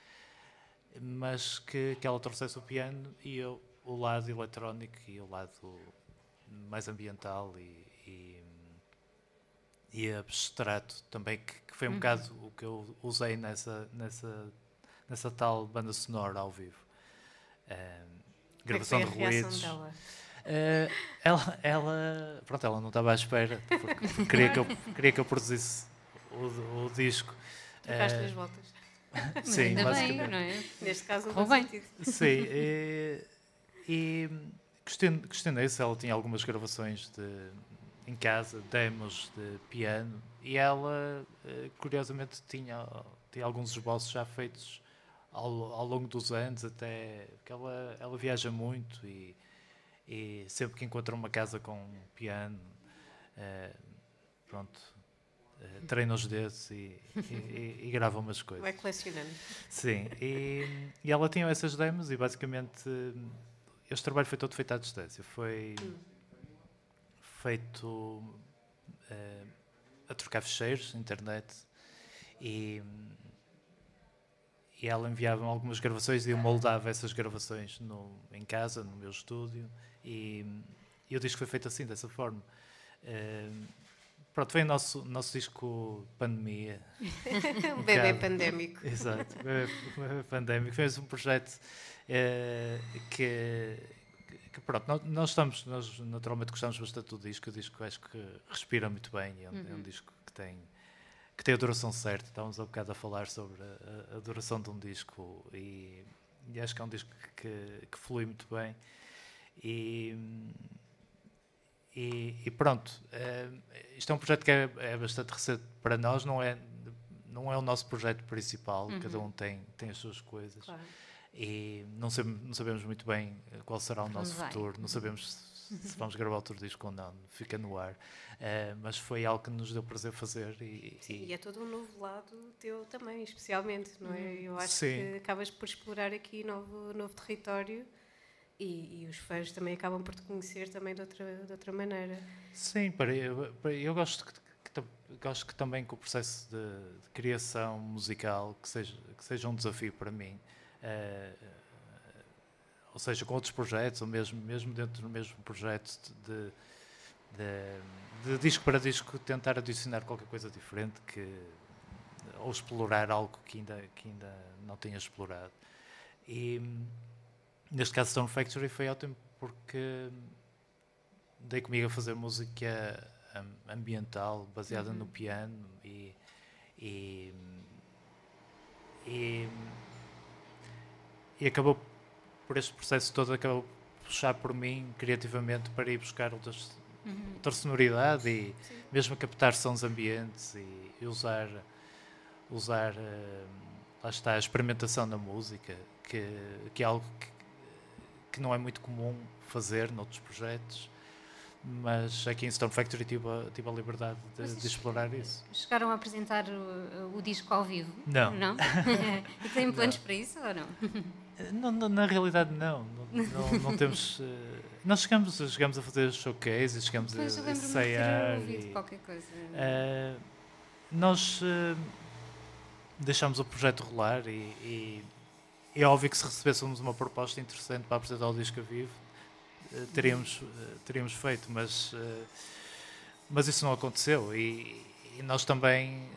mas que, que ela trouxesse o piano e eu o lado eletrónico e o lado mais ambiental e, e, e abstrato também, que, que foi um uhum. bocado o que eu usei nessa, nessa, nessa tal banda sonora ao vivo. Uh, gravação de ruídos. Uh, ela, ela, pronto, ela não estava à espera, porque queria, que eu, queria que eu produzisse o, o disco. Trocaste uh, as voltas. Sim, basicamente. Bem, não é? Neste caso, não faz sentido. Sim, e, e questionei se ela tinha algumas gravações de, em casa, demos de piano, e ela, eh, curiosamente, tinha, tinha alguns esboços já feitos ao, ao longo dos anos, até que ela, ela viaja muito e, e sempre que encontra uma casa com um piano, é, pronto, é, treina os dedos e, e, e, grava umas coisas. Vai colecionando. Sim, e, e ela tinha essas demos e basicamente este trabalho foi todo feito à distância. Foi feito uh, a trocar ficheiros, internet, e, e ela enviava algumas gravações e eu moldava essas gravações no, em casa, no meu estúdio, e, e o disco foi feito assim, dessa forma. Eh, pronto, foi o nosso, nosso disco Pandemia. um bebê pandémico. Exato, bebê- bebê pandémico. Foi um projeto eh, que, que, pronto, nós, nós estamos, nós naturalmente gostamos bastante do disco. O disco acho que respira muito bem. É um, é um disco que tem, que tem a duração certa. Estávamos há bocado a falar sobre a, a- a duração de um disco e, e acho que é um disco que, que flui muito bem. E, e, e pronto, eh, isto é um projeto que é, é bastante recente para nós, não é, não é o nosso projeto principal, cada um tem, tem as suas coisas Claro. e não sabemos, não sabemos muito bem eh, qual será o nosso vai. futuro, não sabemos se, vamos gravar outro disco ou não, fica no ar, Eh, mas foi algo que nos deu prazer fazer e, Sim, e- e é todo um novo lado teu também, especialmente, não é? Eu acho Sim. que acabas por explorar aqui novo, novo território e, e os fãs também acabam por te conhecer também de outra, de outra maneira. Sim, para, para- eu gosto, que, que gosto que também que o processo de, de criação musical que seja, que seja um desafio para mim. Eh, ou seja, com outros projetos, ou mesmo, mesmo dentro do mesmo projeto de, de, de disco para disco, tentar adicionar qualquer coisa diferente que, ou explorar algo que ainda, que ainda não tenha explorado. E neste caso, Stone Factory foi ótimo porque dei comigo a fazer música am- ambiental baseada no piano e, e, e, e acabou por este processo todo acabou por puxar por mim criativamente para ir buscar outras, outra sonoridade e mesmo captar sons ambientes e, e usar usar eh, lá está a experimentação na música que, que é algo que, que não é muito comum fazer noutros projetos mas aqui em Stone Factory tive a, tive a liberdade de, de explorar isso Chegaram a apresentar o, o disco ao vivo? Não. Não? e têm planos para isso ou não? Não, não, na realidade não. Não, não, não temos. eh, nós chegamos, chegamos a fazer showcases, chegamos Pois a ensaiar. e, qualquer coisa. eh, nós eh, deixámos o projeto rolar e, e é óbvio que se recebêssemos uma proposta interessante para apresentar o disco a vivo, eh, teríamos, eh, teríamos feito, mas, eh, mas isso não aconteceu e, e nós também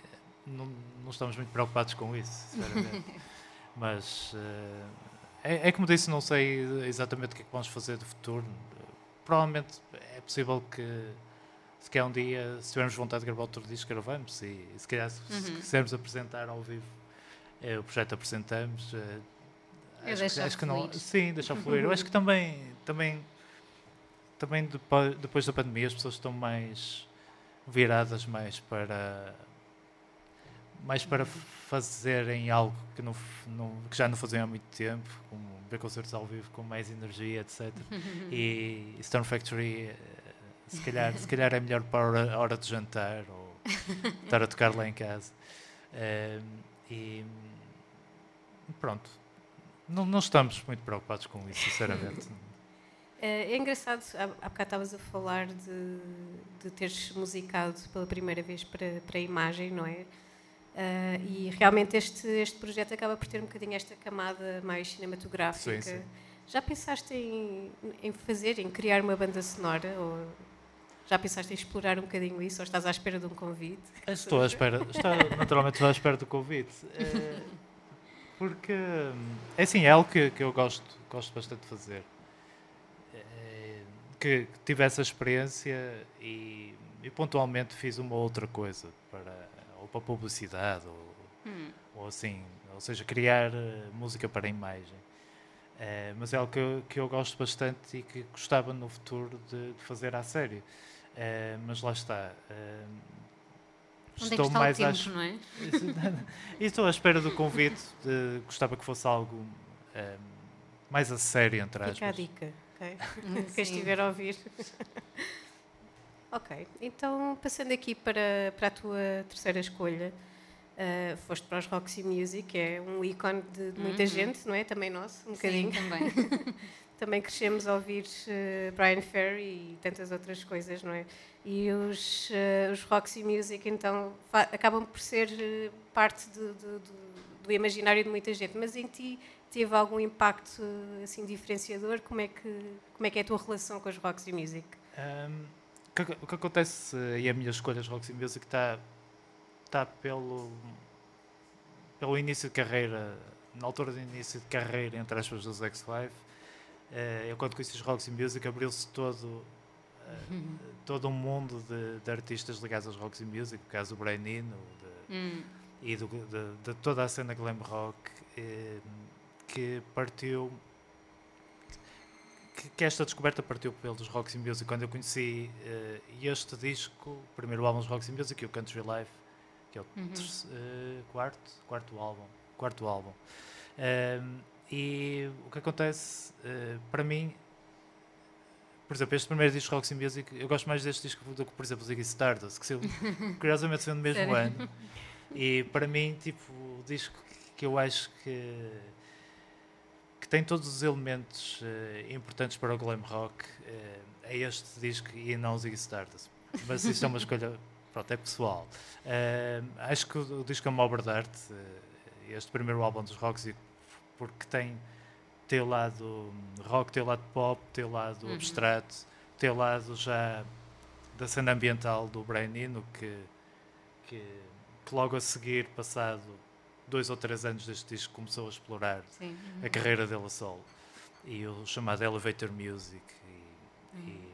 não, não estamos muito preocupados com isso, sinceramente. mas é, é como disse, não sei exatamente o que é que vamos fazer de futuro. Provavelmente é possível que se calhar um dia, se tivermos vontade de gravar outro disco, gravamos e se calhar se, se quisermos apresentar ao vivo eh, o projeto apresentamos. eh, É acho, deixar acho que não. Sim, deixar fluir. Eu acho que também, também, também depois, depois da pandemia as pessoas estão mais viradas mais para mais para fazerem algo que, não, não- que já não faziam há muito tempo, como ver concertos ao vivo com mais energia, etc. e Stone Factory eh, se calhar, se calhar é melhor para a hora, de jantar ou estar a tocar lá em casa. Eh, e pronto. Não, não estamos muito preocupados com isso, sinceramente. É é engraçado, há, há bocado estavas a falar de, de teres musicado pela primeira vez para, para a imagem, não é? Ah, e realmente este, este projeto acaba por ter um bocadinho esta camada mais cinematográfica. Sim, sim. Já pensaste em, em fazer, em criar uma banda sonora? Ou já pensaste em explorar um bocadinho isso? Ou estás à espera de um convite? Estou à espera, estou, naturalmente estou à espera do convite. Eh, porque, hum, é assim, é algo que, que eu gosto, gosto bastante de fazer. Eh, que, que tive essa experiência e, e pontualmente fiz uma outra coisa, para, ou para publicidade, ou, ou assim, ou seja, criar eh, música para a imagem. Eh, mas é algo que eu, que eu gosto bastante e que gostava no futuro de, de fazer à sério. Eh, mas lá está. eh, Onde é que está o tempo, não é? e estou à espera do convite. De, gostava que fosse algo eh, mais a sério, entre Fica a aspas. dica, ok? Sim. Quem estiver a ouvir. ok, então passando aqui para, para a tua terceira escolha, ah, foste para os Roxy Music, que é um ícone de, de muita gente, não é? Também nosso, um bocadinho. Sim, também. Também crescemos a ouvir eh, Brian Ferry e tantas outras coisas, não é? E os, eh, os Roxy Music, então, acabam por ser eh, parte do, do- imaginário de muita gente. Mas em ti teve algum impacto eh, assim diferenciador? Como é que como é que é a tua relação com os Roxy Music? Ahm, o que, acontece e a minha escolha de Roxy Music está tá pelo pelo início de carreira na altura do início de carreira entre aspas dos X5 eh, eu quando conheci os Roxy Music abriu-se todo eh, todo um mundo de, de artistas ligados aos Roxy Music, no caso do Brian Eno de- Hum, e do- de, de toda a cena glam rock eh, que partiu que, que esta descoberta partiu pelos Roxy Music. Quando eu conheci eh, este disco, o primeiro álbum dos Roxy Music e o Country Life que é o Uhum. eh, quarto, quarto álbum quarto álbum. Ehm, e o que acontece eh, para mim por exemplo, este primeiro disco Roxy Music, eu gosto mais deste disco do que, por exemplo, o Ziggy Stardust, que curiosamente saiu no mesmo ano. E para mim, tipo, o disco que eu acho que, que tem todos os elementos eh, importantes para o glam rock eh, é este disco e não o Ziggy Stardust. Mas isto é uma escolha, pronto, é pessoal. Eh, acho que o, o disco é uma obra de arte, este primeiro álbum dos Roxy, porque tem tem o lado rock, tem o lado pop, tem o lado Uhum. abstrato, tem o lado já da cena ambiental do Brian Eno, que, que, que logo a seguir, passado dois ou três anos deste disco, começou a explorar sim. a carreira dele a solo. E o chamado Elevator Music, e, Uhum. e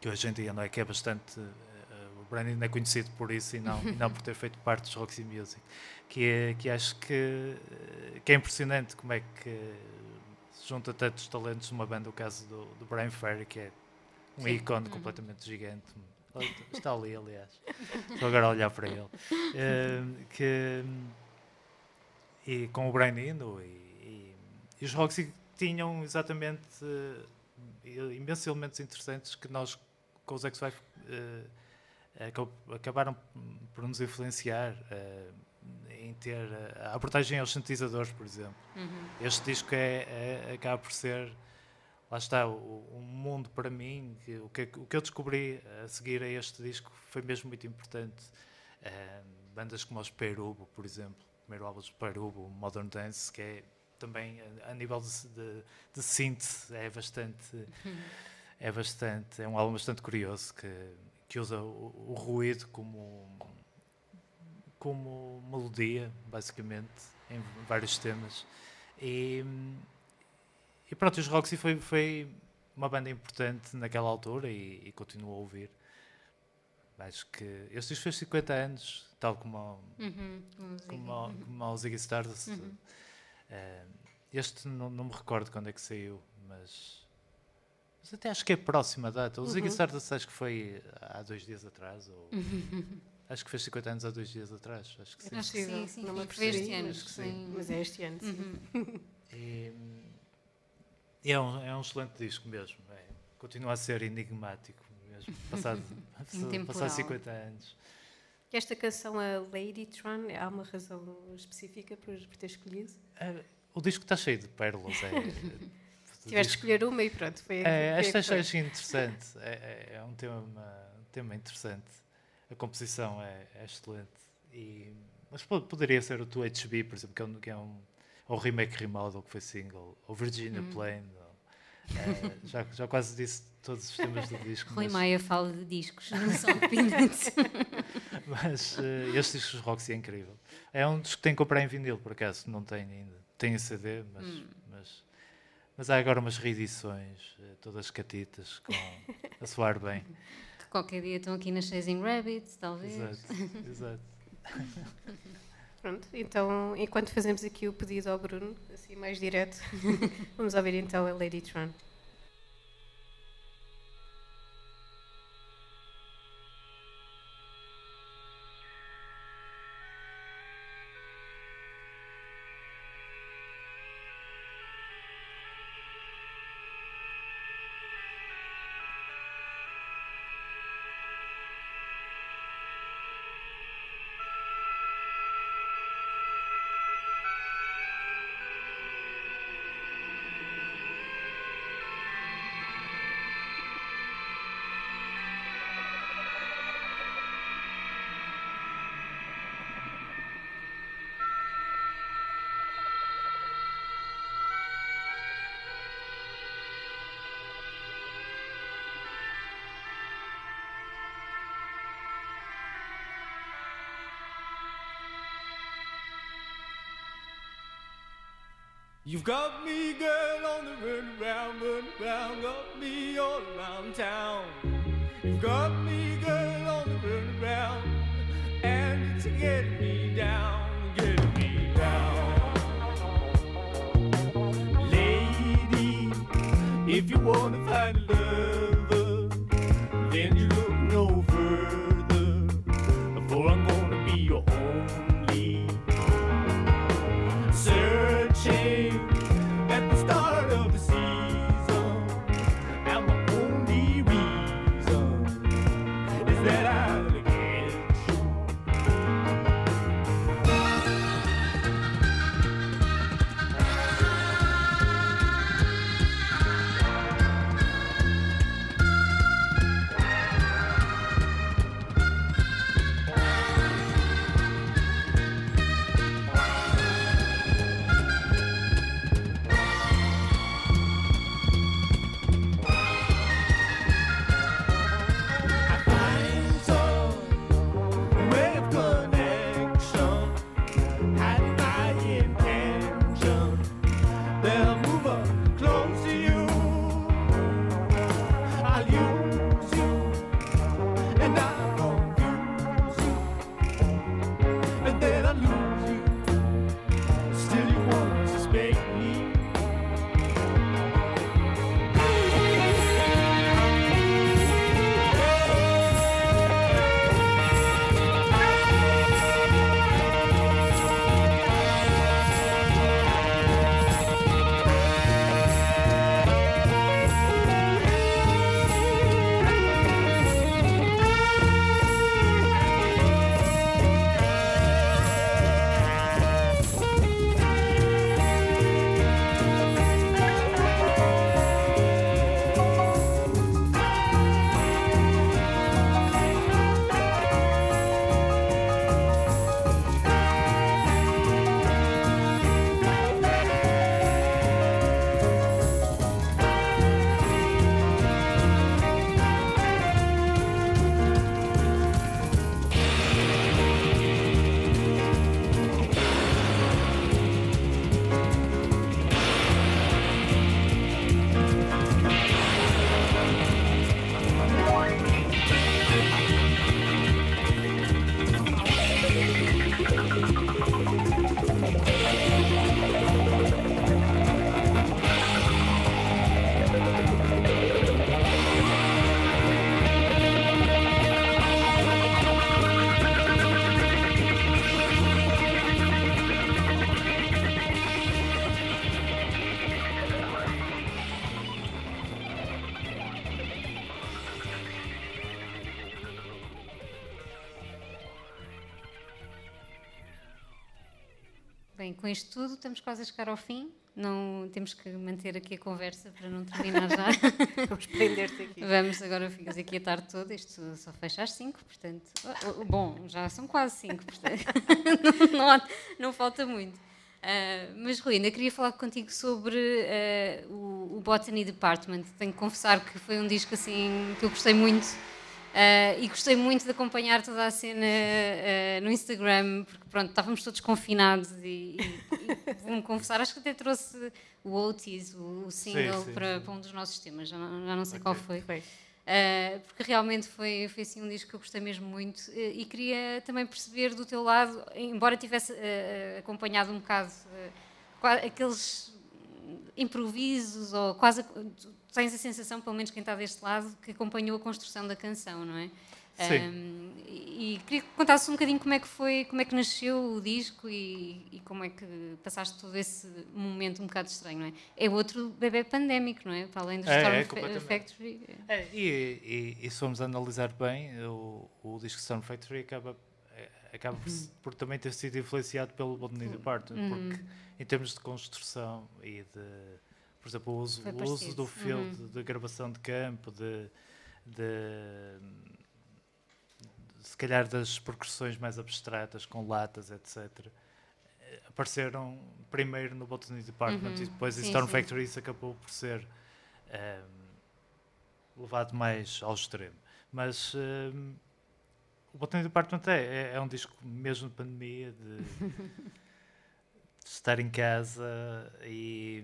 que hoje em dia não é que é bastante. Eh, o Brian Eno é conhecido por isso e não, e não por ter feito parte dos Roxy Music. Que, é, que acho que, eh, que é impressionante como é que se junta tantos talentos numa banda. O caso do, do Brian Ferry, que é um Sim. ícone Uhum. completamente gigante. Está ali, aliás. Estou agora a olhar para ele. Eh, que, e com o Brian Eno e, e, e os Roxy tinham exatamente eh, imensos elementos interessantes que nós com os X5 eh, acab- acabaram por nos influenciar eh, em ter eh, a abordagem aos sintetizadores, por exemplo. Uhum. Este disco é, é- acaba por ser, lá está, o, um mundo para mim, que, o, que, o que eu descobri a seguir a este disco foi mesmo muito importante. Eh, bandas como os Perubo, por exemplo, o primeiro álbum dos Perubo, Modern Dance, que é também a, a nível de, de, de síntese é bastante é bastante é um álbum bastante curioso que, que usa o, o ruído como como melodia basicamente em vários temas e, e pronto os Roxy foi foi uma banda importante naquela altura e, e continuo a ouvir acho que este disco fez 50 anos tal como o- Uhum. Um como, ao- como ao Ziggy Stardust. Uhum. Eh, este não, não me recordo quando é que saiu, mas, mas até acho que é próxima data. O Ziggy Uhum. Stardust acho que foi há dois dias atrás. Ou, acho que fez 50 anos há dois dias atrás. Acho que sim. Acho que sim, sim, Não me este ano. mas que sim. sim. Mas é este ano. sim. Uhum. E, e é, um, é um excelente disco mesmo. É, continua a ser enigmático mesmo. Passado, passado 50 anos. E Esta canção, a Lady Tron, há uma razão específica por, por ter escolhido? Eh, o disco está cheio de pérolas. É, Tiveste de escolher uma e pronto. Foi, É, foi esta foi. acho interessante. É, é- é um, tema, um tema interessante. A composição é, é excelente. E, mas po- poderia ser o 2HB, por exemplo, que é um, que é um ou o remake remodel que foi single, ou Virginia Uhum. Plain. ou, eh, já, já quase disse todos os temas do disco. Rui mas- Maia fala de discos, não só de Peanuts. Mas eh, este disco dos Roxy é incrível. É um disco que tem que comprar em vinil, por acaso, não tem ainda. Tem em CD, mas, Hum. Mas, há agora umas reedições, eh, todas catitas, com, a soar bem. que qualquer dia estão aqui nas Chasing Rabbits, talvez. Exato, exato. Pronto, então, enquanto fazemos aqui o pedido ao Bruno, assim mais direto, vamos ouvir então a Lady Tron. You've got me, girl, on the run around, run around, got me all around town. You've got me, girl, on the run around, and it's getting me down, getting me down. Lady, if you wanna find a isto tudo, estamos quase a chegar ao fim. Não, temos que manter aqui a conversa para não terminar já. Vamos prender-te aqui. Vamos, agora ficas aqui a tarde toda, isto só fecha às 5, portanto. Bom, já são quase 5, portanto. não, não, não falta muito. Ah, mas, Rui, ainda queria falar contigo sobre ah, o, o Botany Department. Tenho que confessar que foi um disco assim que eu gostei muito. Ah, e gostei muito de acompanhar toda a cena ah, no Instagram, porque pronto, estávamos todos confinados e, e- e vou-me confessar, acho que até trouxe o Otis, o, o single, sim, para, sim. para um dos nossos temas, já não, já não sei qual foi. Foi. Uh, porque realmente foi, foi assim um disco que eu gostei mesmo muito uh, e queria também perceber do teu lado, embora tivesse uh, uh, acompanhado um bocado uh, aqueles improvisos ou quase tens a sensação, pelo menos quem está deste lado, que acompanhou a construção da canção, não é? Sim. Um, e, queria que contasse um bocadinho como é que foi, como é que nasceu o disco e, e como é que passaste todo esse momento um bocado estranho, não é? É outro bebê pandémico, não é? Para além do É, Storm é, Fa- completamente. Factory. É, e, e, e se formos analisar bem, o, o disco Storm Factory acaba, é, acaba por, se- por também ter sido influenciado pelo Botany Department, porque em termos de construção e de, por exemplo, o uso, o uso do field, de gravação de campo, de, de- se calhar das percussões mais abstratas, com latas, etc. eh, Apareceram primeiro no Botany Department Uhum. e depois em Storm. Factory isso acabou por ser ehm, levado mais ao extremo. Mas ehm, o Botany Department é, é, é um disco mesmo de pandemia, de estar em casa e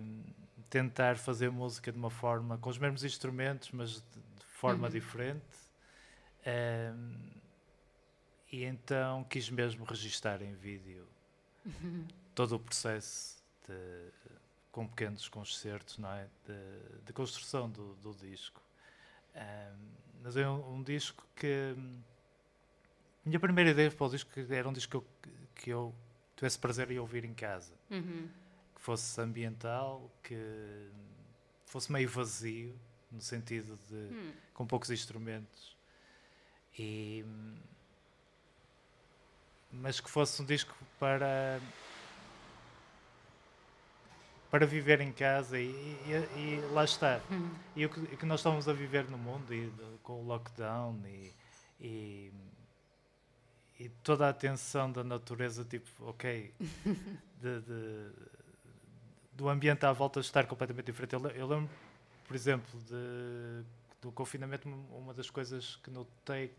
tentar fazer música de uma forma com os mesmos instrumentos, mas de, forma Uhum. diferente. Ehm, e então quis mesmo registar em vídeo todo o processo de- com pequenos concertos não é? de, de construção do, do disco. Ehm, mas é um, um disco que. A minha primeira ideia para o disco era um disco que eu, que eu tivesse prazer em ouvir em casa. Uhum. Que fosse ambiental, que fosse meio vazio, no sentido de. Hum. com poucos instrumentos. E, mas que fosse um disco para para viver em casa e, e- e lá está Hum. e o que, o que nós estamos a viver no mundo e com o lockdown e, e, e toda a atenção da natureza tipo ok de- de- do ambiente à volta estar completamente diferente eu, eu lembro por exemplo de, do confinamento uma das coisas que notei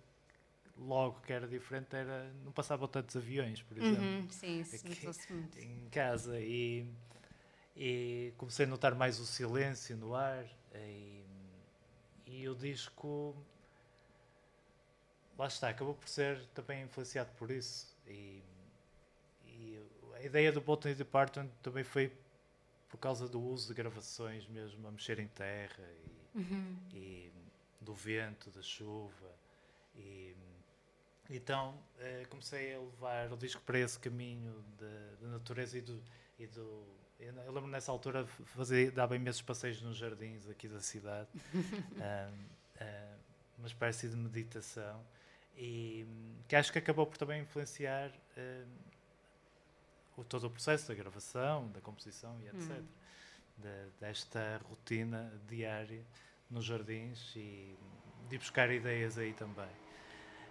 logo que era diferente era não passavam tantos aviões por exemplo Uhum. Sim, isso Aqui- notou-se muito. em casa e, e comecei a notar mais o silêncio no ar e, e o disco lá está, acabou por ser também influenciado por isso e, e a ideia do Botany Department também foi por causa do uso de gravações mesmo a mexer em terra e, Uhum. e do vento, da chuva. E, então eh, comecei a levar o disco para esse caminho da, natureza e do. E do eu, lembro nessa altura f- fazia, dava imensos passeios nos jardins aqui da cidade, Ahm, ah, uma espécie de meditação, e que acho que acabou por também influenciar hum, o, todo o processo da gravação, da composição e etc. Hum. Da- desta rotina diária nos jardins e de buscar ideias aí também.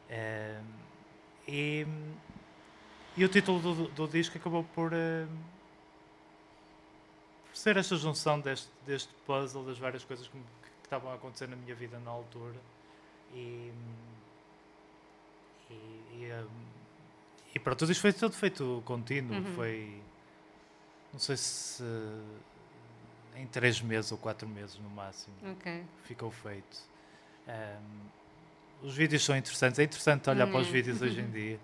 Ehm, e, e o título do, do disco acabou por, ehm, por ser esta junção deste, deste puzzle, das várias coisas que, que estavam a acontecer na minha vida na altura. E, e, e, ehm, e pronto, tudo isto foi tudo feito contínuo. Uhum. Foi, não sei se em três meses ou quatro meses no máximo Ok. ficou feito. Ahm, os vídeos são interessantes, é interessante olhar para os Uhum. vídeos hoje em dia.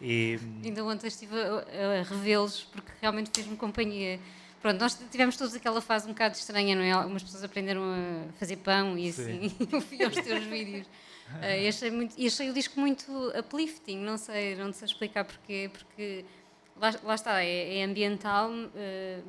E Ainda ontem estive a, a revê-los porque realmente fez-me companhia. Pronto, nós tivemos todos aquela fase um bocado estranha, não é? Algumas pessoas aprenderam a fazer pão e assim. Sim. Eu fui aos teus vídeos. Ah, e, achei muito, e achei o disco muito uplifting, não sei, não sei explicar porquê, porque lá, lá está, é, é ambiental, ah,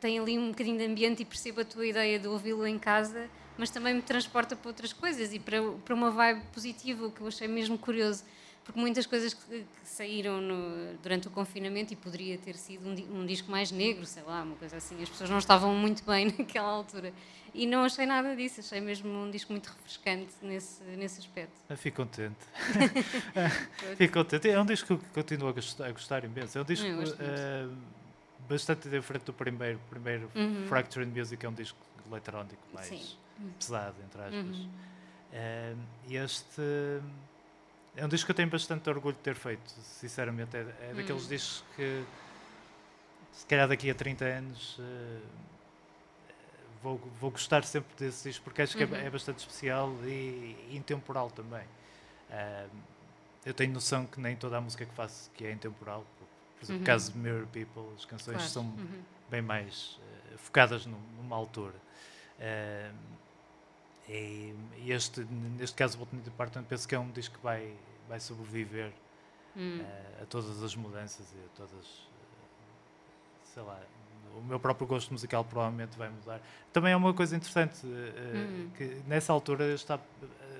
tem ali um bocadinho de ambiente e percebo a tua ideia de ouvi-lo em casa, mas também me transporta para outras coisas e para, para uma vibe positiva, que eu achei mesmo curioso, porque muitas coisas que, que saíram no- durante o confinamento e poderia ter sido um, um disco mais negro, sei lá, uma coisa assim, as pessoas não estavam muito bem naquela altura. E não achei nada disso, achei mesmo um disco muito refrescante nesse, nesse aspecto. eu fico contente. fico contente. É um disco que continuo a gostar, a gostar imenso. É um disco ah, bastante diferente do primeiro. O primeiro, Uhum. Fractured Music, é um disco eletrónico mais Sim. pesado, entre aspas. Uhum. Ah, e este é um disco que eu tenho bastante orgulho de ter feito, sinceramente. É, é daqueles Hum. discos que, se calhar daqui a 30 anos, ah, vou, vou gostar sempre desse disco, porque acho que Uhum. é, é bastante especial e, e intemporal também. Ah, eu tenho noção que nem toda a música que faço que é intemporal. Por, exemplo, Uhum. no caso de Mirror People, as canções Claro. são Uhum. bem mais eh, focadas num- numa altura. Eh, e, e este, neste caso, o Botany Department, penso que é um disco que vai, vai sobreviver Hum. eh, a todas as mudanças e a todas. eh, sei lá. O meu próprio gosto musical provavelmente vai mudar. Também é uma coisa interessante eh, Uhum. que nessa altura eu estava,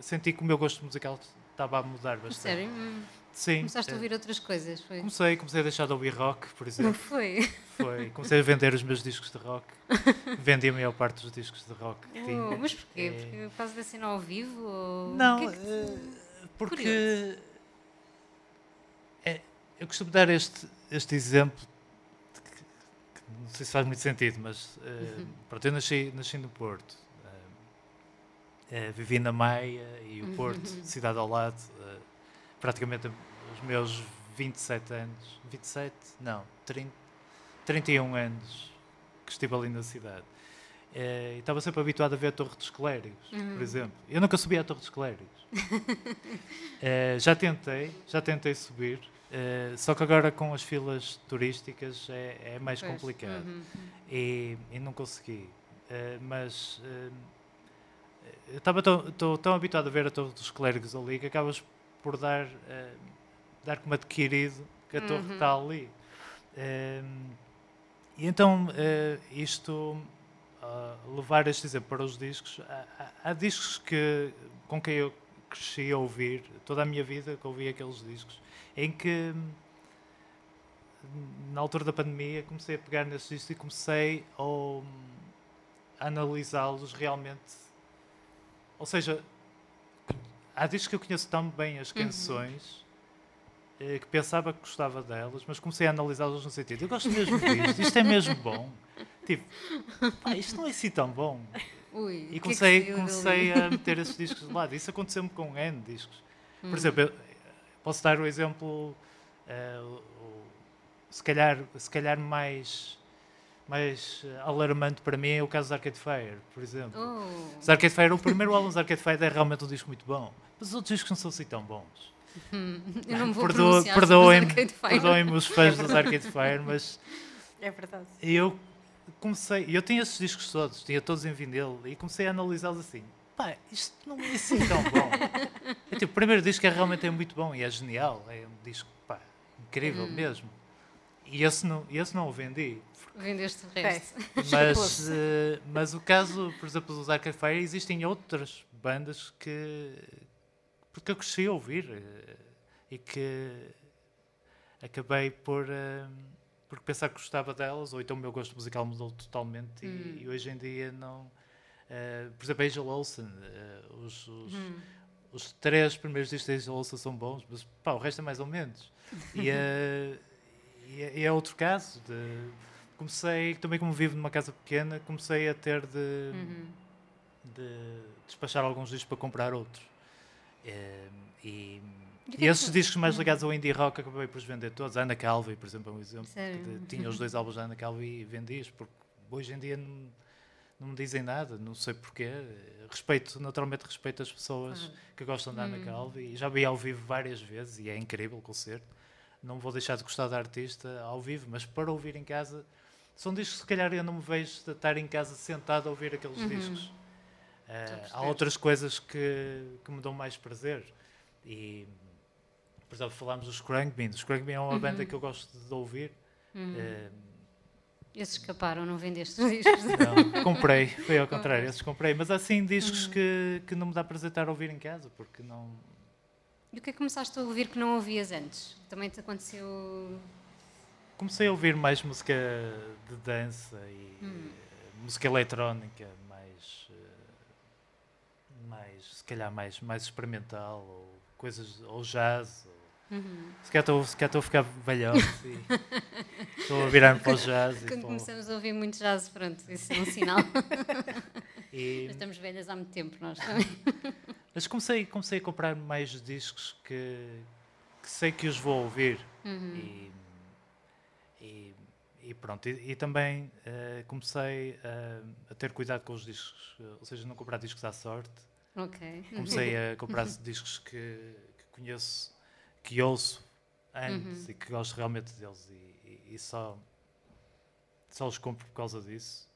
senti que o meu gosto musical estava a mudar bastante. Sério? Hum. Sim. Começaste a eh, ouvir outras coisas, foi? Comecei, comecei a deixar de ouvir rock, por Não exemplo. foi? Foi. Comecei a vender os meus discos de rock. Vendi a maior parte dos discos de rock que tinha. Oh, mas porquê? É- Porque por causa da cena ao vivo? Ou... Não, é eh, porque é, eu costumo dar este, este exemplo de que, que não sei se faz muito sentido, mas eh, Uhum. pronto, eu nasci, nasci no Porto. eh, vivi na Maia e o Porto, Uhum. cidade ao lado, praticamente os meus 27 anos, 27? Não, 30, 31 anos que estive ali na cidade. E estava sempre habituado a ver a Torre dos Clérigos, por exemplo. Eu nunca subi à Torre dos Clérigos. Eh, já tentei, já tentei subir, eh, só que agora com as filas turísticas é, é mais Pois. complicado. Uhum. E, e não consegui. Mas estava tão, tão, tão habituado a ver a Torre dos Clérigos ali que acabas por dar, eh, dar como adquirido que a torre está ali. Eh, e então eh, isto ah, levar este exemplo para os discos, há, há- há discos que, com quem eu cresci a ouvir toda a minha vida que ouvi aqueles discos, em que na altura da pandemia comecei a pegar nesses discos e comecei a, a analisá-los realmente. Ou seja, há discos que eu conheço tão bem as canções eh, que pensava que gostava delas, mas comecei a analisá-las no sentido: eu gosto mesmo disto, isto é mesmo bom. Tipo, pá, isto não é assim tão bom. Ui, o que é E que comecei, comecei a meter esses discos de lado. Isso aconteceu-me com N discos. Hum. Por exemplo, eu posso dar o exemplo, eh, o- o- se, calhar, se calhar mais, mais eh, alarmante para mim é o caso dos Arcade Fire, por exemplo. Oh. Os Arcade Fire, o primeiro álbum dos Arcade Fire é realmente um disco muito bom, mas os outros discos não são assim tão bons. Eu não vou os Perdoem-me Arcade Fire. perdoem os fãs dos Arcade Fire, mas É verdade. eu comecei, eu tinha esses discos todos, tinha todos em vinil e comecei a analisá-los assim. Pá, isto não é assim tão bom. É, tipo, o primeiro disco é realmente é muito bom e é genial, é um disco pá, incrível mesmo. E esse não, esse não o vendi. Vendeste o resto. Mas, eh, mas o caso, por exemplo, dos Arcade Fire, existem outras bandas que porque eu cresci a ouvir eh, e que acabei por, eh, por pensar que gostava delas, ou então o meu gosto musical mudou totalmente e, e hoje em dia não. por exemplo, Angel Olsen, os, os, os três primeiros discos de Angel Olsen são bons, mas pá, o resto é mais ou menos. E, eh, e é- e é outro caso. De, comecei, também como vivo numa casa pequena, comecei a ter de, de despachar alguns discos para comprar outros. Eh, e, e esses discos mais ligados ao indie rock acabei por os vender todos. A Ana Calvi, por exemplo, é um exemplo. De- tinha os dois álbuns da Ana Calvi e vendi-os, porque hoje em dia não, não me dizem nada, não sei porquê. Respeito, naturalmente respeito as pessoas que gostam da Ana Calvi e já vi ao vivo várias vezes e é incrível o concerto. Não vou deixar de gostar da artista ao vivo, mas para ouvir em casa, são discos que se calhar eu não me vejo de estar em casa sentado a ouvir aqueles discos. Eh, há outras coisas que, que me dão mais prazer. E, por exemplo, falámos dos Crankbean. Os Crankbean é uma banda que eu gosto de ouvir. Eh, Esses escaparam, não vendeste os discos. não, comprei, foi ao contrário, esses comprei. Mas há sim discos que, que não me dá prazer estar a ouvir em casa, porque não. E o que é que começaste a ouvir que não ouvias antes? Também te aconteceu. Comecei a ouvir mais música de dança e eh, música eletrónica, mais, eh, mais se calhar mais, mais experimental, ou coisas, ou jazz. Ou, Se calhar estou se calhar estou a ficar velhote e estou a virar-me para o jazz. Quando para o- começamos a ouvir muito jazz, pronto, isso é um sinal. e- Estamos velhas há muito tempo, nós também. Mas comecei, comecei a comprar mais discos que, que sei que os vou ouvir. E, e, e pronto. E, e também eh, comecei a, a ter cuidado com os discos, ou seja, não comprar discos à sorte. Comecei a comprar discos que, que conheço, que ouço antes e que gosto realmente deles. E, e- só, só os compro por causa disso.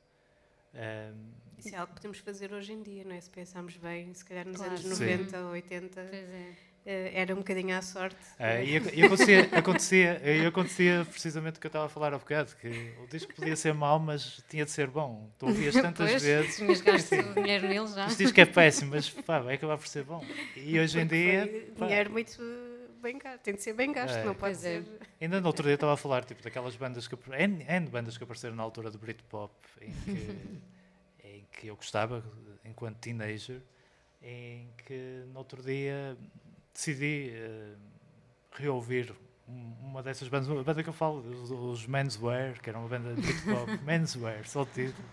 Ehm, Isso é algo que podemos fazer hoje em dia, não é? Se pensarmos bem, se calhar nos Claro. anos Sim. 90 ou 80 Pois é. eh, era um bocadinho à sorte. É, e ac- e acontecia, acontecia, e acontecia precisamente o que eu estava a falar há bocado, que o disco podia ser mau, mas tinha de ser bom. Tu ouvias tantas Pois, vezes, Tinhas gasto dinheiro nele já. este disco é péssimo, mas pá, vai acabar por ser bom. E hoje em dia, pá, dinheiro muito bem gasto, tem de ser bem gasto, É. não pode é. ser. ainda no outro dia estava a falar tipo, daquelas bandas que, N, N bandas que apareceram na altura do Britpop, em que, que eu gostava, enquanto teenager, em que no outro dia decidi eh, reouvir um- uma dessas bandas, uma banda que eu falo, os, os Menswear, que era uma banda de Britpop, Menswear, só o título,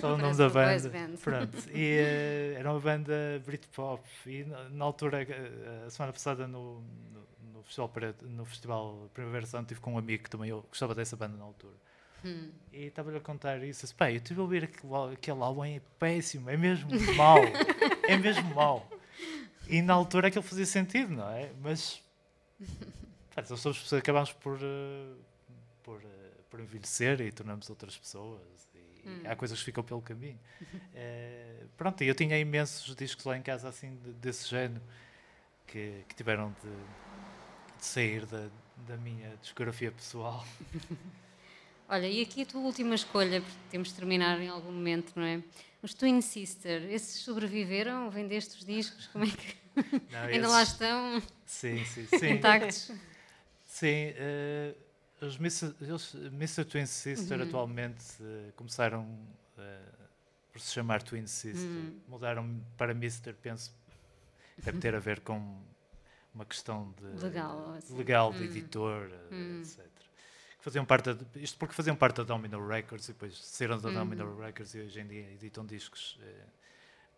só o nome da banda. Pronto, e eh, era uma banda Britpop, e na, na altura, eh, a semana passada no, no, no Festival, no Festival Primavera Sound, tive com um amigo que também eu gostava dessa banda na altura. E estava-lhe a contar isso. Disse, eu estive a ouvir aquele, álbum, é péssimo, é mesmo mau. é mesmo mau. E na altura aquilo fazia sentido, não é? Mas pá, nós somos pessoas, acabamos por, eh, por, eh, por envelhecer e tornamos outras pessoas. E há coisas que ficam pelo caminho. Eh, pronto, e eu tinha imensos discos lá em casa assim de- desse género que, que tiveram de, de sair da, da minha discografia pessoal. Olha, e aqui a tua última escolha, porque temos de terminar em algum momento, não é? Os Twin Sister, esses sobreviveram? Vendeste os discos? Como é que Não, ainda esses- lá estão Sim, sim, sim. intactos? Sim, eh, os Mr. eles- Mr. Twin Sister Uhum. atualmente eh, começaram eh, por se chamar Twin Sister. Uhum. Mudaram para Mr. Penso deve ter a ver com uma questão de Legal, assim. legal de editor, eh, Hum. etc. Que faziam parte isto porque faziam parte da Domino Records e depois saíram da Uhum. Domino Records e hoje em dia editam discos eh,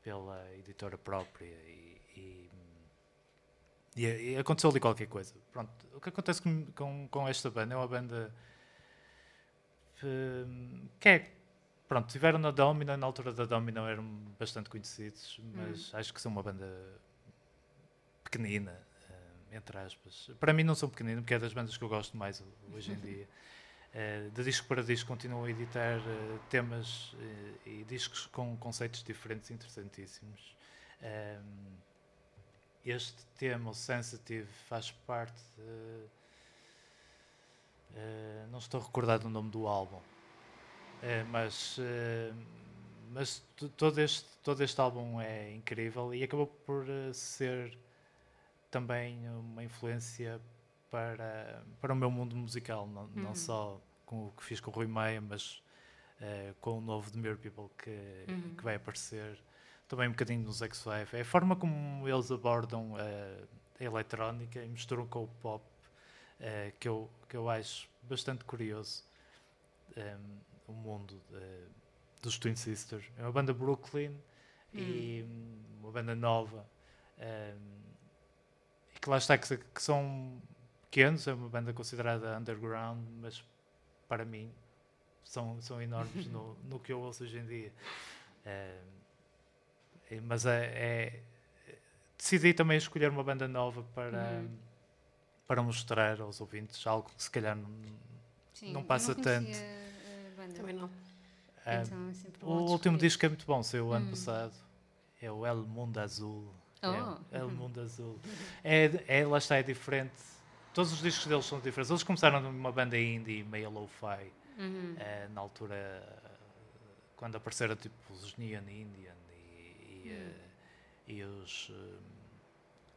pela editora própria e, e, e, e aconteceu ali qualquer coisa. Pronto, o que acontece com, com, com esta banda é uma banda hum, que é pronto, tiveram na Domino, na altura da Domino eram bastante conhecidos, mas acho que são uma banda pequenina, eh, entre aspas. Para mim não são pequeninos, porque é das bandas que eu gosto mais ho- hoje em dia. Eh, de disco para disco continuam a editar eh, temas eh, e discos com conceitos diferentes interessantíssimos. Ehm, este tema, o Sensitive, faz parte. eh, não estou recordado do nome do álbum, mas, mas to- todo, este, todo este álbum é incrível e acabou por ser também uma influência para, para o meu mundo musical, não, não Uhum. só com o que fiz com o Rui Maia, mas eh, com o novo The Mere People que, Uhum. que vai aparecer, também um bocadinho nos X5. É a forma como eles abordam eh, a eletrónica e misturam com o pop eh, que, eu, que eu acho bastante curioso. eh, o mundo eh, dos Twin Sisters. É uma banda Brooklyn e hum, uma banda nova. eh, e que lá está, que, que são pequenos, é uma banda considerada underground, mas para mim são, são enormes no, no que eu ouço hoje em dia. Eh, e- mas é, é- decidi também escolher uma banda nova para, Uhum. para mostrar aos ouvintes algo que se calhar não, Sim, Não passa conhecia tanto. Também não. Ah, Então, é o último disco é muito bom, saiu o ano Hum. passado. É o El Mundo Azul. Oh. É, El Mundo Azul. É, é, lá está, é diferente. Todos os discos deles são diferentes. Eles começaram numa banda indie, meio lo-fi, Uhum. eh, na altura, quando apareceram tipo os Neon Indian e, e, Hum. eh, e os eh,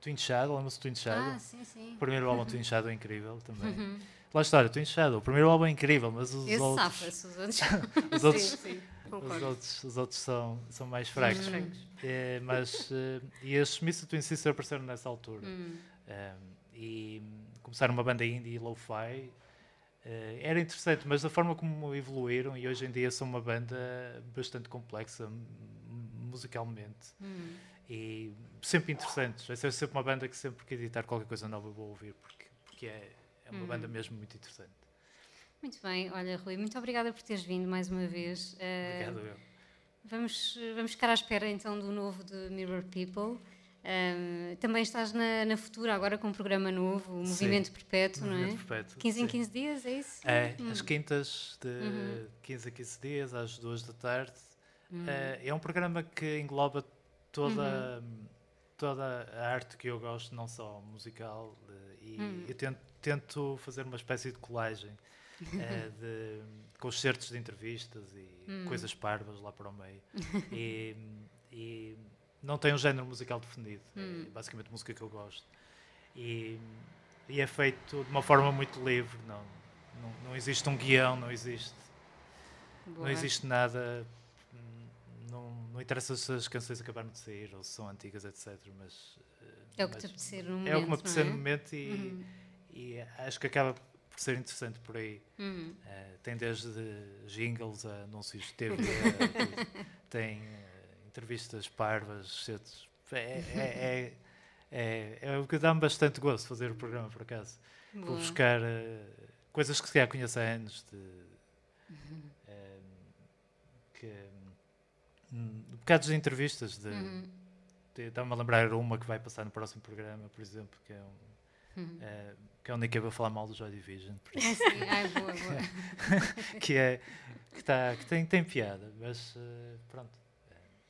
Twin Shadow, lembra-se do Twin Shadow? Ah, sim, sim. O primeiro álbum Twin Shadow é incrível também. Uhum. Lá está, olha, Twin Shadow, o primeiro álbum é incrível, mas os Esse outros, safa-se, os outros. os outros, Sim, sim, os outros, os outros são, são mais fracos. fracos. É, mas, eh, e estes Mr. Twin Sister apareceram nessa altura. Hum. Um, e hum, começaram uma banda indie e lo-fi. Eh, era interessante, mas da forma como evoluíram e hoje em dia são uma banda bastante complexa musicalmente Hum. e sempre interessantes. Vai ser sempre uma banda que sempre que editar qualquer coisa nova eu vou ouvir porque, porque é, é uma Hum. banda mesmo muito interessante. Muito bem, olha, Rui, muito obrigada por teres vindo mais uma vez. Eh, Obrigado. eu. Vamos, vamos ficar à espera então do novo de Mirror People. Ahm, também estás na, na Futura agora com um programa novo, o Sim. Movimento Perpétuo, não é? Movimento Perpétuo, 15 em sim. 15 dias, é isso? É, Hum. às quintas de Uhum. 15 a 15 dias, às 2 da tarde. Hum. Eh, é um programa que engloba toda, Uhum. toda a arte que eu gosto, não só musical, eh, e Hum. eu tento, tento fazer uma espécie de colagem de, com os certos de entrevistas e Hum. coisas parvas lá para o meio. e, e não tem um género musical definido, Hum. é basicamente música que eu gosto. E, e é feito de uma forma muito livre, não, não, não existe um guião, não existe não existe nada. hum, Não, não interessa se as canções acabaram de sair ou se são antigas, etc. Mas, eh, É o que te apetecer no momento. é o que me apetecer não no é? momento e, Uhum. e acho que acaba por ser interessante por aí. Hum. Eh, tem desde jingles a anúncios de TV, tem eh, entrevistas parvas. É, é, é, é, é o que dá-me bastante gosto fazer o programa, por acaso. Vou Boa. buscar eh, coisas que se calhar conheço há anos de, que hum, bocados de entrevistas de, Uhum. de- estava-me a lembrar uma que vai passar no próximo programa, por exemplo, que é um Uhum. Que é onde eu vou falar mal do Joy Division, por Ah, isso, sim. Ai, boa, boa. que é que, tá, que tem, tem piada, mas eh, pronto,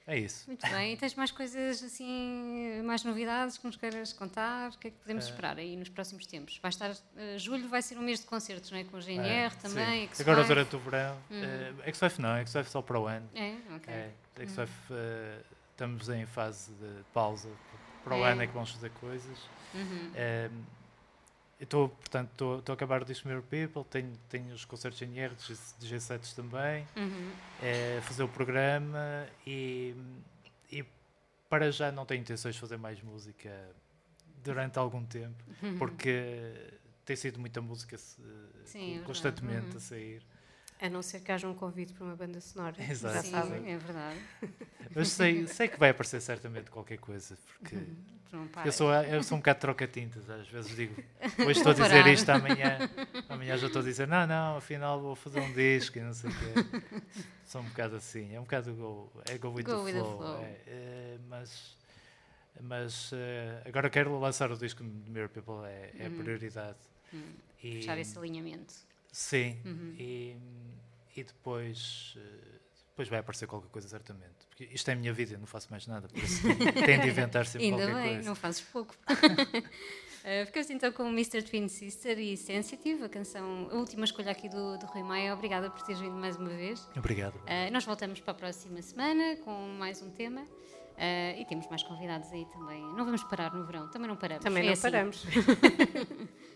é, é isso. Muito bem. E tens mais coisas assim, mais novidades que nos queiras contar? O que é que podemos Eh. esperar aí nos próximos tempos? Vai estar, eh, julho vai ser um mês de concertos, não é? Com a É, GNR também. sim. Agora X5. durante o verão, Uhum. eh, X5 não, X5 só para o ano. É, ok. É, X5 eh, estamos em fase de pausa, para o É. ano é que vamos fazer coisas. Uhum. Eh, eu estou, portanto, estou a acabar o Mirror People, tenho, tenho os concertos em R de G- de G7 também, Uhum. eh, fazer o programa e, e para já não tenho intenções de fazer mais música durante algum tempo, Uhum. porque tem sido muita música se- Sim, é constantemente Uhum. a sair. A não ser que haja um convite para uma banda sonora. Exato. Já Sim, sabem. é verdade. Mas sei, sei que vai aparecer certamente qualquer coisa, porque pá, eu, sou, eu sou um bocado troca-tintas, às vezes digo, hoje estou a dizer isto, amanhã, amanhã já estou a dizer, não, não, afinal vou fazer um disco e não sei o quê. Sou um bocado assim, é um bocado go, é go with, Go the, with the flow. flow. é, é, mas mas eh, agora quero lançar o disco de Mirror People, é, é a Uhum. prioridade. Hum, E- Fechar esse alinhamento. Sim, Uhum. e, e depois, eh, depois vai aparecer qualquer coisa, certamente. Porque isto é a minha vida, eu não faço mais nada, por isso tenho de inventar sempre Ainda qualquer bem, coisa. não fazes pouco. Uh, ficamos então com o Mr. Twin Sister e Sensitive, a canção, a última escolha aqui do, do Rui Maia. Obrigada por teres vindo mais uma vez. Obrigado. Uh, nós voltamos para a próxima semana com mais um tema uh, e temos mais convidados aí também. Não vamos parar no verão, também não paramos. Também É não assim. paramos.